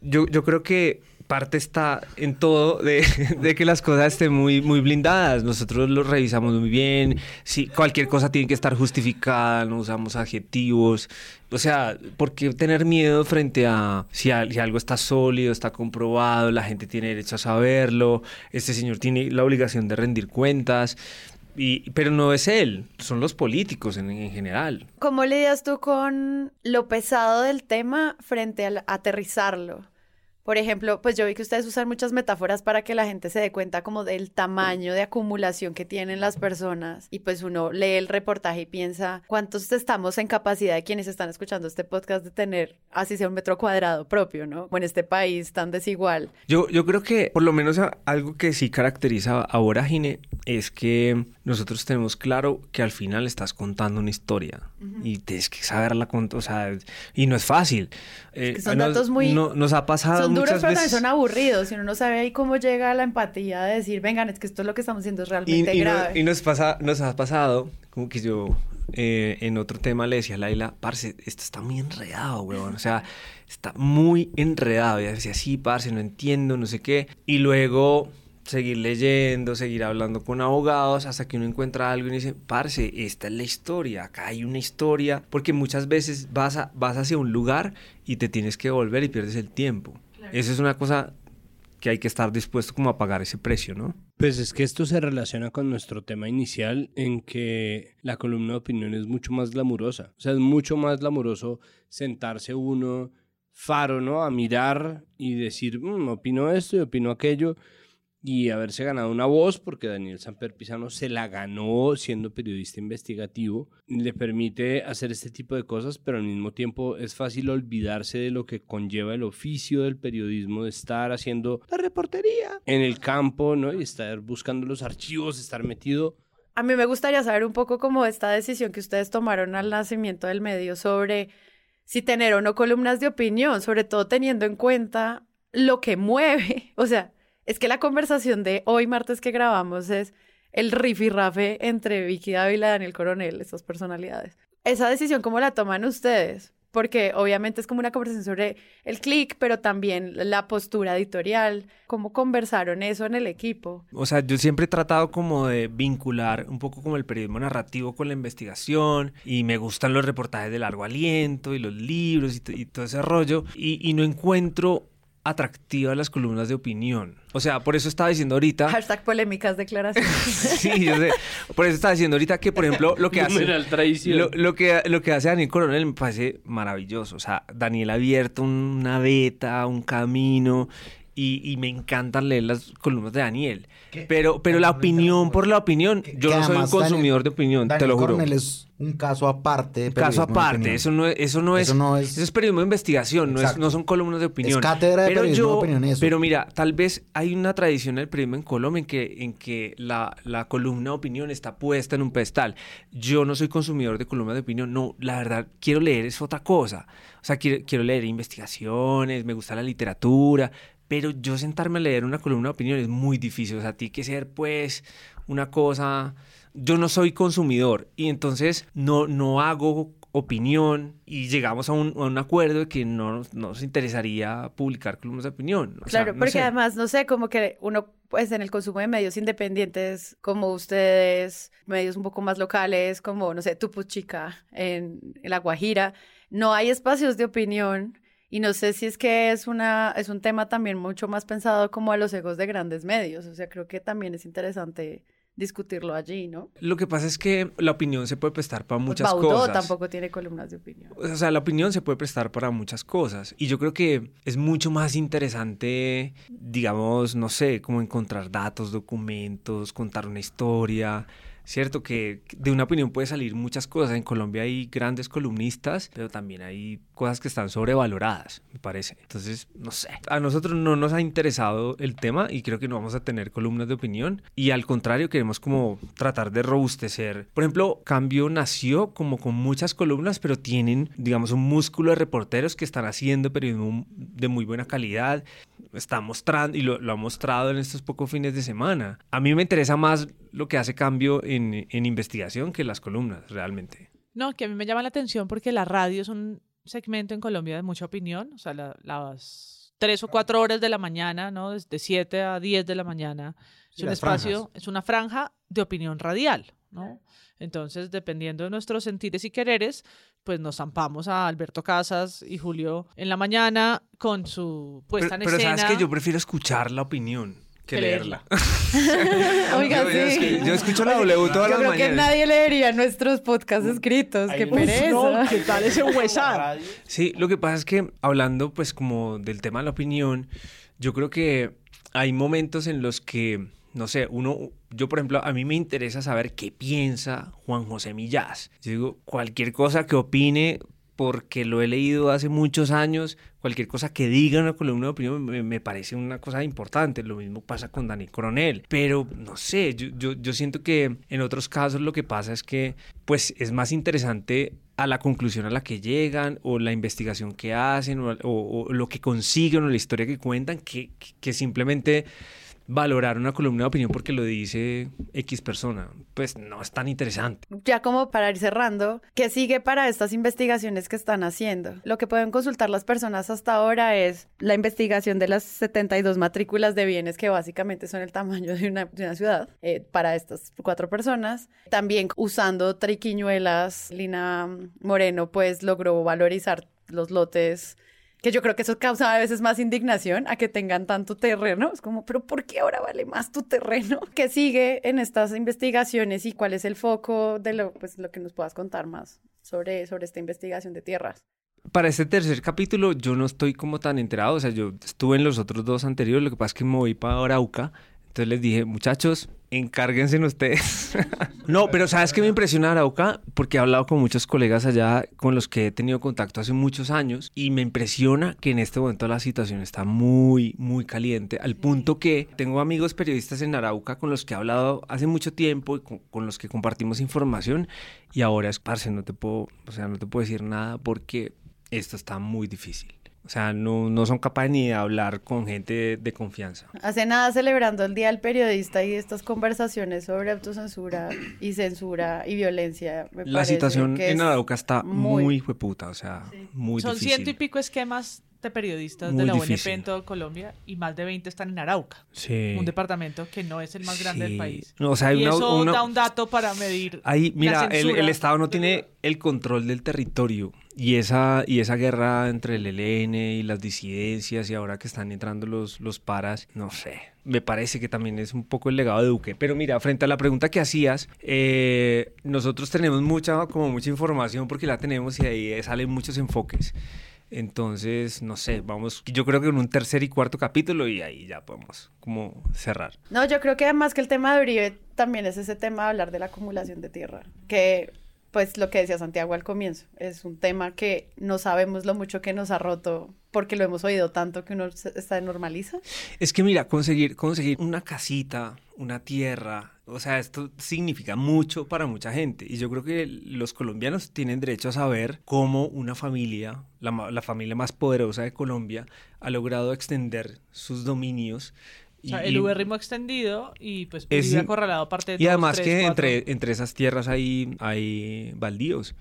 Yo, yo creo que parte está en todo de, que las cosas estén muy, muy blindadas. Nosotros lo revisamos muy bien. Si cualquier cosa tiene que estar justificada, no usamos adjetivos. O sea, ¿por qué tener miedo frente a si, al- si algo está sólido, está comprobado, la gente tiene derecho a saberlo, este señor tiene la obligación de rendir cuentas? Pero no es él, son los políticos en, en general. ¿Cómo lidias tú con lo pesado del tema frente al aterrizarlo? Por ejemplo, pues yo vi que ustedes usan muchas metáforas para que la gente se dé cuenta como del tamaño de acumulación que tienen las personas y pues uno lee el reportaje y piensa cuántos estamos en capacidad de quienes están escuchando este podcast de tener así sea un metro cuadrado propio, ¿no? O en este país tan desigual. Yo, yo creo que por lo menos algo que sí caracteriza a Vorágine es que nosotros tenemos claro que al final estás contando una historia y tienes que saberla contar, o sea, y no es fácil. Eh, que son nos, datos muy- no- nos ha pasado duros, pero veces. son aburridos. Y uno no sabe ahí cómo llega la empatía de decir, vengan, es que esto es lo que estamos haciendo es realmente y grave. y nos, pasa, nos ha pasado, como que yo eh, en otro tema le decía a Laila, parce, esto está muy enredado, weón. O sea, está muy enredado. Y decía, sí, parce, no entiendo, no sé qué. Y luego seguir leyendo, seguir hablando con abogados hasta que uno encuentra algo y dice, parce, esta es la historia, acá hay una historia. Porque muchas veces vas, a- vas hacia un lugar y te tienes que volver y pierdes el tiempo. Eso es una cosa que hay que estar dispuesto como a pagar ese precio, ¿no? Pues es que esto se relaciona con nuestro tema inicial en que la columna de opinión es mucho más glamurosa. O sea, es mucho más glamuroso sentarse uno faro, ¿no? A mirar y decir, "Mm, opino esto y opino aquello. Y haberse ganado una voz, porque Daniel Samper Pizano se la ganó siendo periodista investigativo, le permite hacer este tipo de cosas, pero al mismo tiempo es fácil olvidarse de lo que conlleva el oficio del periodismo, de estar haciendo la reportería en el campo, ¿no? Y estar buscando los archivos, estar metido. A mí me gustaría saber un poco como esta decisión que ustedes tomaron al nacimiento del medio sobre si tener o no columnas de opinión, sobre todo teniendo en cuenta lo que mueve. O sea, es que la conversación de hoy martes que grabamos es el rifirrafe entre Vicky Dávila y Daniel Coronel, estas personalidades. Esa decisión, ¿cómo la toman ustedes? Porque obviamente es como una conversación sobre el click, pero también la postura editorial. ¿Cómo conversaron eso en el equipo? O sea, yo siempre he tratado como de vincular un poco como el periodismo narrativo con la investigación y me gustan los reportajes de largo aliento y los libros y, todo ese rollo y, y no encuentro atractiva las columnas de opinión. O sea, por eso estaba diciendo ahorita. Hashtag polémicas declaraciones. sí, yo sé. Por eso estaba diciendo ahorita que, por ejemplo, lo que hace. Lo, lo, que, lo que hace Daniel Coronel me parece maravilloso. O sea, Daniel ha abierto una beta, un camino. Y, me encantan leer las columnas de Daniel. Pero, pero la opinión por la opinión, yo no soy un consumidor de opinión, te lo juro. Coronel es un caso aparte. Caso aparte, eso no, es, eso no es. Eso, es, periodismo de investigación, no, es, no son columnas de opinión. Es cátedra de pero periodismo yo, de opinión eso. Pero mira, tal vez hay una tradición del periodismo en Colombia en que, en que la, la columna de opinión está puesta en un pedestal. Yo no soy consumidor de columnas de opinión, no, la verdad, quiero leer es otra cosa. O sea, quiero, quiero leer investigaciones, me gusta la literatura, pero yo sentarme a leer una columna de opinión es muy difícil. O sea, tiene que ser pues una cosa... Yo no soy consumidor y entonces no, no hago opinión y llegamos a un, a un acuerdo de que no, nos interesaría publicar columnas de opinión. claro, porque además, no sé, como que uno pues en el consumo de medios independientes como ustedes, medios un poco más locales como, no sé, Tupuchica en, en La Guajira, no hay espacios de opinión y no sé si es que es, una, es un tema también mucho más pensado como a los egos de grandes medios. O sea, creo que también es interesante discutirlo allí, ¿no? Lo que pasa es que la opinión se puede prestar para muchas Baudó cosas. tampoco tiene columnas de opinión. O sea, la opinión se puede prestar para muchas cosas. Y yo creo que es mucho más interesante, digamos, no sé, como encontrar datos, documentos, contar una historia, ¿cierto? Que de una opinión puede salir muchas cosas. En Colombia hay grandes columnistas, pero también hay cosas que están sobrevaloradas, me parece. Entonces, no sé. A nosotros no nos ha interesado el tema y creo que no vamos a tener columnas de opinión. Y al contrario, queremos como tratar de robustecer. Por ejemplo, Cambio nació como con muchas columnas, pero tienen, digamos, un músculo de reporteros que están haciendo periodismo de muy buena calidad. Está mostrando, y lo, lo ha mostrado en estos pocos fines de semana. A mí me interesa más lo que hace Cambio en, en investigación que las columnas, realmente. No, que a mí me llama la atención porque la radio es un segmento en Colombia de mucha opinión, o sea, las tres o cuatro horas de la mañana, ¿no? Desde 7 a 10 de la mañana. Es un espacio, es una franja de opinión radial, ¿no? Entonces, dependiendo de nuestros sentires y quereres, pues nos zampamos a Alberto Casas y Julio en la mañana con su puesta pero, en pero escena. sabes que yo prefiero escuchar la opinión que, leerla. Oiga, yo, yo- sí. yo escucho la W todas Yo las creo que mañanas. nadie leería nuestros podcasts escritos. Qué pereza. no, ¿qué tal ese huesar? Sí, lo que pasa es que hablando pues como del tema de la opinión, yo creo que hay momentos en los que, no sé, uno, yo por ejemplo, a mí me interesa saber qué piensa Juan José Millás. Yo digo, cualquier cosa que opine, porque lo he leído hace muchos años, cualquier cosa que diga una columna de opinión me, me parece una cosa importante. Lo mismo pasa con Dani Coronel. Pero no sé, yo, yo, siento que en otros casos lo que pasa es que pues es más interesante a la conclusión a la que llegan o la investigación que hacen o, lo que consiguen o la historia que cuentan que simplemente valorar una columna de opinión porque lo dice X persona. Pues no es tan interesante. Ya como para ir cerrando, ¿qué sigue para estas investigaciones que están haciendo? Lo que pueden consultar las personas hasta ahora es la investigación de las 72 matrículas de bienes que básicamente son el tamaño de una, ciudad eh, para estas cuatro personas. También usando triquiñuelas, Lina Moreno pues logró valorizar los lotes que yo creo que eso causa a veces más indignación a que tengan tanto terreno. Es como, pero ¿por qué ahora vale más tu terreno? ¿Qué sigue en estas investigaciones y cuál es el foco de lo, pues, lo que nos puedas contar más sobre, sobre esta investigación de tierras? Para este tercer capítulo yo no estoy como tan enterado, o sea, yo estuve en los otros dos anteriores, lo que pasa es que me moví para Arauca, entonces les dije, muchachos, encárguense ustedes. no, pero ¿sabes qué me impresiona Arauca? Porque he hablado con muchos colegas allá con los que he tenido contacto hace muchos años y me impresiona que en este momento la situación está muy, muy caliente, al punto que tengo amigos periodistas en Arauca con los que he hablado hace mucho tiempo y con, con los que compartimos información y ahora es, parce, no te puedo, o sea, no te puedo decir nada porque esto está muy difícil. O sea, no, no son capaces ni de hablar con gente de confianza. Hace nada celebrando el Día del Periodista y estas conversaciones sobre autocensura y censura y violencia. me La situación que en Arauca está muy- hueputa, o sea, muy Son difícil. ciento y pico esquemas de periodistas Muy de la difícil. UNP en todo Colombia y más de 20 están en Arauca, Sí. un departamento que no es el más grande del país. No, o sea, hay y una- eso una- da un dato para medir. Ahí, la mira, el Estado no tiene el control del territorio y esa, y esa guerra entre el ELN y las disidencias y ahora que están entrando los, los paras, no sé, me parece que también es un poco el legado de Duque. Pero mira, frente a la pregunta que hacías, eh, nosotros tenemos mucha, como mucha información porque la tenemos y ahí salen muchos enfoques. Entonces, no sé, vamos, yo creo que en un tercer y cuarto capítulo y ahí ya podemos como cerrar. No, yo creo que además que el tema de Uribe también es ese tema de hablar de la acumulación de tierra, que pues lo que decía Santiago al comienzo, es un tema que no sabemos lo mucho que nos ha roto porque lo hemos oído tanto que uno se normaliza. Es que mira, conseguir, conseguir una casita, una tierra, o sea, esto significa mucho para mucha gente. Y yo creo que los colombianos tienen derecho a saber cómo una familia, la, la familia más poderosa de Colombia, ha logrado extender sus dominios. O sea, y- el ubérrimo extendido y pues Es acorralado parte de Y dos, además tres, que cuatro. entre, entre esas tierras hay, hay baldíos.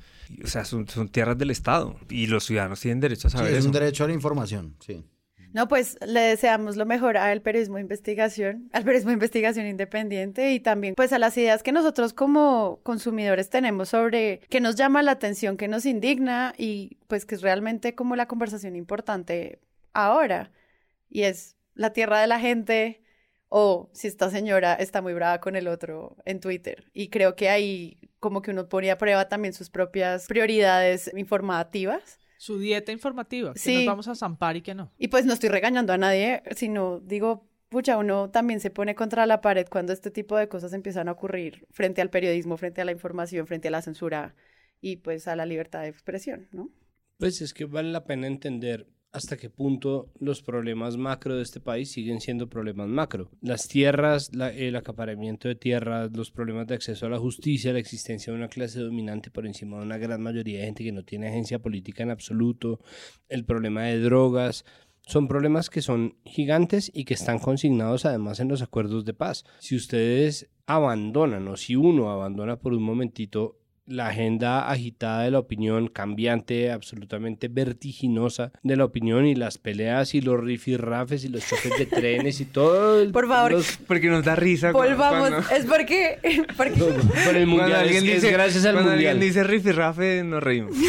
O sea, son, son tierras del Estado. Y los ciudadanos tienen derecho a Sí, saber es eso. un derecho a la información, sí. No, pues le deseamos lo mejor al periodismo de investigación, al periodismo de investigación independiente y también pues a las ideas que nosotros como consumidores tenemos sobre qué nos llama la atención, qué nos indigna y pues que es realmente como la conversación importante ahora y es la tierra de la gente o si esta señora está muy brava con el otro en Twitter y creo que ahí como que uno pone a prueba también sus propias prioridades informativas. Su dieta informativa, que Sí. nos vamos a zampar y que no. Y pues no estoy regañando a nadie, sino digo, pucha, uno también se pone contra la pared cuando este tipo de cosas empiezan a ocurrir frente al periodismo, frente a la información, frente a la censura y pues a la libertad de expresión, ¿no? Pues es que vale la pena entender hasta qué punto los problemas macro de este país siguen siendo problemas macro. Las tierras, el acaparamiento de tierras, los problemas de acceso a la justicia, la existencia de una clase dominante por encima de una gran mayoría de gente que no tiene agencia política en absoluto, el problema de drogas, son problemas que son gigantes y que están consignados además en los acuerdos de paz. Si ustedes abandonan o si uno abandona por un momentito la agenda agitada de la opinión, cambiante, absolutamente vertiginosa de la opinión y las peleas y los rifirrafes y los choques de trenes y todo. el- Por favor, los- Porque nos da risa. Volvamos, cuando- es porque, porque por el Cuando mundial, es, es dice, gracias al cuando mundial. alguien dice rifirrafe, nos reímos.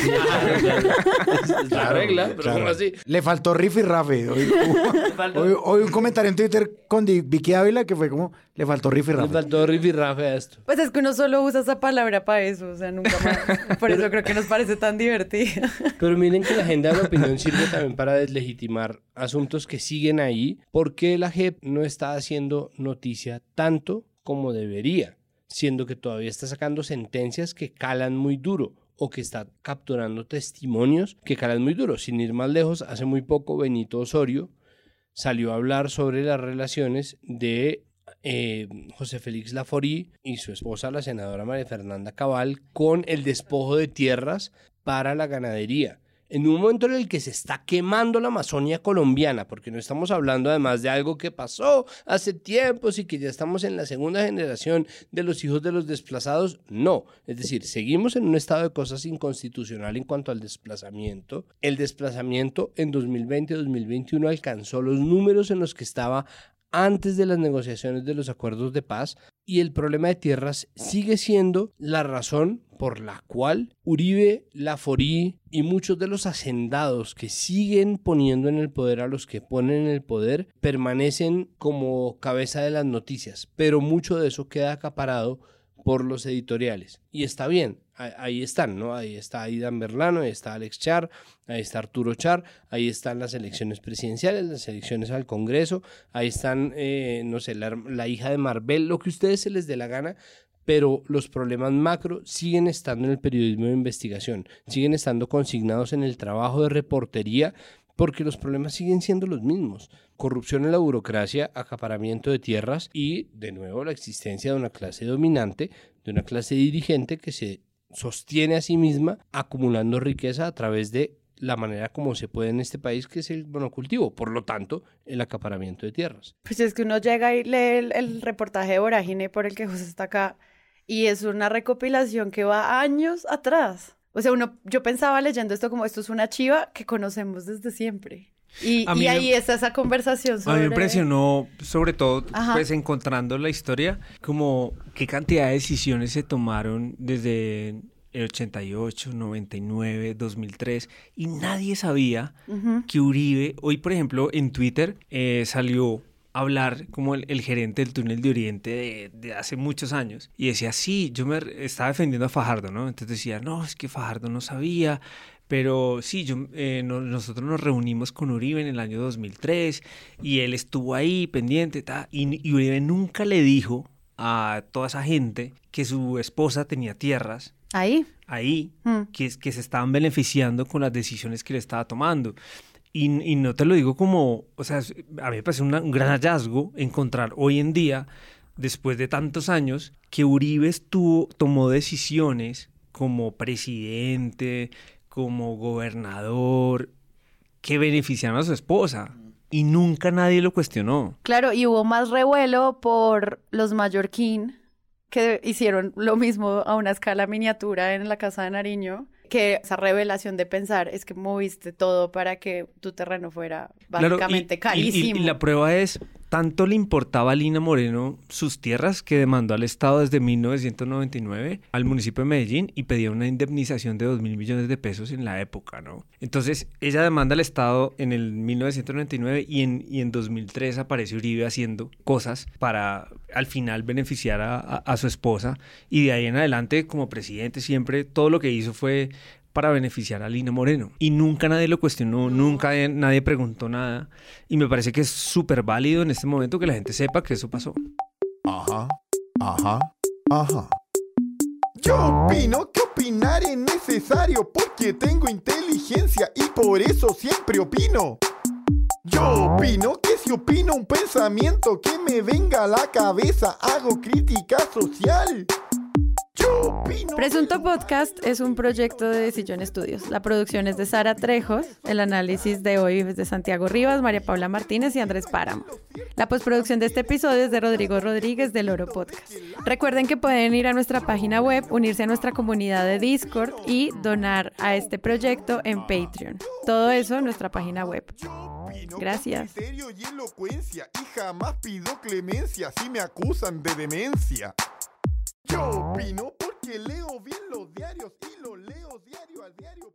Es la regla, pero Claro. ¿cómo así? Le faltó riff y rafe. Hoy, hoy- hoy un comentario en Twitter con Vicky Ávila que fue como, le faltó riff y Le faltó rifirrafe a esto. pues es que uno solo usa esa palabra para eso, o sea, nunca más. Por eso creo que nos parece tan divertida. Pero miren que la agenda de la opinión sirve también para deslegitimar asuntos que siguen ahí, porque la JEP no está haciendo noticia tanto como debería, siendo que todavía está sacando sentencias que calan muy duro o que está capturando testimonios que calan muy duro. Sin ir más lejos, hace muy poco Benito Osorio salió a hablar sobre las relaciones de eh, José Félix Laforí y su esposa, la senadora María Fernanda Cabal, con el despojo de tierras para la ganadería. En un momento en el que se está quemando la Amazonia colombiana, porque no estamos hablando además de algo que pasó hace tiempos y que ya estamos en la segunda generación de los hijos de los desplazados, no. Es decir, seguimos en un estado de cosas inconstitucional en cuanto al desplazamiento. El desplazamiento en 2020-2021 alcanzó los números en los que estaba antes de las negociaciones de los acuerdos de paz y el problema de tierras sigue siendo la razón por la cual Uribe, Laforí y muchos de los hacendados que siguen poniendo en el poder a los que ponen en el poder permanecen como cabeza de las noticias, pero mucho de eso queda acaparado por los editoriales. Y está bien, ahí están, ¿no? Ahí está Aidan Berlano, ahí está Alex Char, ahí está Arturo Char, ahí están las elecciones presidenciales, las elecciones al Congreso, ahí están, eh, no sé, la, la hija de Marvel, lo que ustedes se les dé la gana, pero los problemas macro siguen estando en el periodismo de investigación, siguen estando consignados en el trabajo de reportería, porque los problemas siguen siendo los mismos. Corrupción en la burocracia, acaparamiento de tierras y, de nuevo, la existencia de una clase dominante, de una clase dirigente que se sostiene a sí misma acumulando riqueza a través de la manera como se puede en este país, que es el monocultivo, por lo tanto, el acaparamiento de tierras. Pues es que uno llega y lee el, reportaje de Vorágine por el que José está acá y es una recopilación que va años atrás. O sea, uno, yo pensaba leyendo esto como esto es una chiva que conocemos desde siempre. Y, A y me- ahí está esa conversación A sobre... mí me impresionó, sobre todo, Ajá. pues encontrando la historia, como qué cantidad de decisiones se tomaron desde el 88, 99, 2003, y nadie sabía Ujú. que Uribe, hoy por ejemplo en Twitter eh, salió a hablar como el, el gerente del túnel de Oriente de, de hace muchos años y decía, sí, yo me estaba defendiendo a Fajardo, ¿no? Entonces decía, no, es que Fajardo no sabía, pero sí, yo, eh, no- nosotros nos reunimos con Uribe en el año 2003 y él estuvo ahí pendiente, ta, y, y Uribe nunca le dijo a toda esa gente que su esposa tenía tierras Ahí. ahí Mm. que, que se estaban beneficiando con las decisiones que le estaba tomando. Y, y no te lo digo como, o sea, a mí me parece una- un gran hallazgo encontrar hoy en día, después de tantos años, que Uribe estuvo, tomó decisiones como presidente, como gobernador, que beneficiaron a su esposa. Y nunca nadie lo cuestionó. Claro, y hubo más revuelo por los mallorquín que hicieron lo mismo a una escala miniatura en la casa de Nariño, que esa revelación de pensar es que moviste todo para que tu terreno fuera Claro, y- básicamente y- y- carísimo. Y, la prueba es, tanto le importaba a Lina Moreno sus tierras que demandó al Estado desde 1999 al municipio de Medellín y pedía una indemnización de 2 mil millones de pesos en la época, ¿no? Entonces, ella demanda al Estado en el 1999 y en, y en 2003 aparece Uribe haciendo cosas para al final beneficiar a, a- a su esposa y de ahí en adelante como presidente siempre todo lo que hizo fue para beneficiar a Lina Moreno. Y nunca nadie lo cuestionó, nunca nadie- nadie preguntó nada. Y me parece que es súper válido en este momento que la gente sepa que eso pasó. Ajá, ajá, ajá. Yo opino que opinar es necesario porque tengo inteligencia y por eso siempre opino. Yo opino que si opino un pensamiento que me venga a la cabeza, hago crítica social. Presunto Podcast es un proyecto de Sillón Estudios. La producción es de Sara Trejos, el análisis de hoy es de Santiago Rivas, María Paula Martínez y Andrés Páramo. La postproducción de este episodio es de Rodrigo Rodríguez del Oro Podcast. Recuerden que pueden ir a nuestra página web, unirse a nuestra comunidad de Discord y donar a este proyecto en Patreon. Todo eso en nuestra página web. Gracias. criterio y elocuencia y jamás pido clemencia si me acusan de demencia. Yo opino porque leo bien los diarios y los leo diario al diario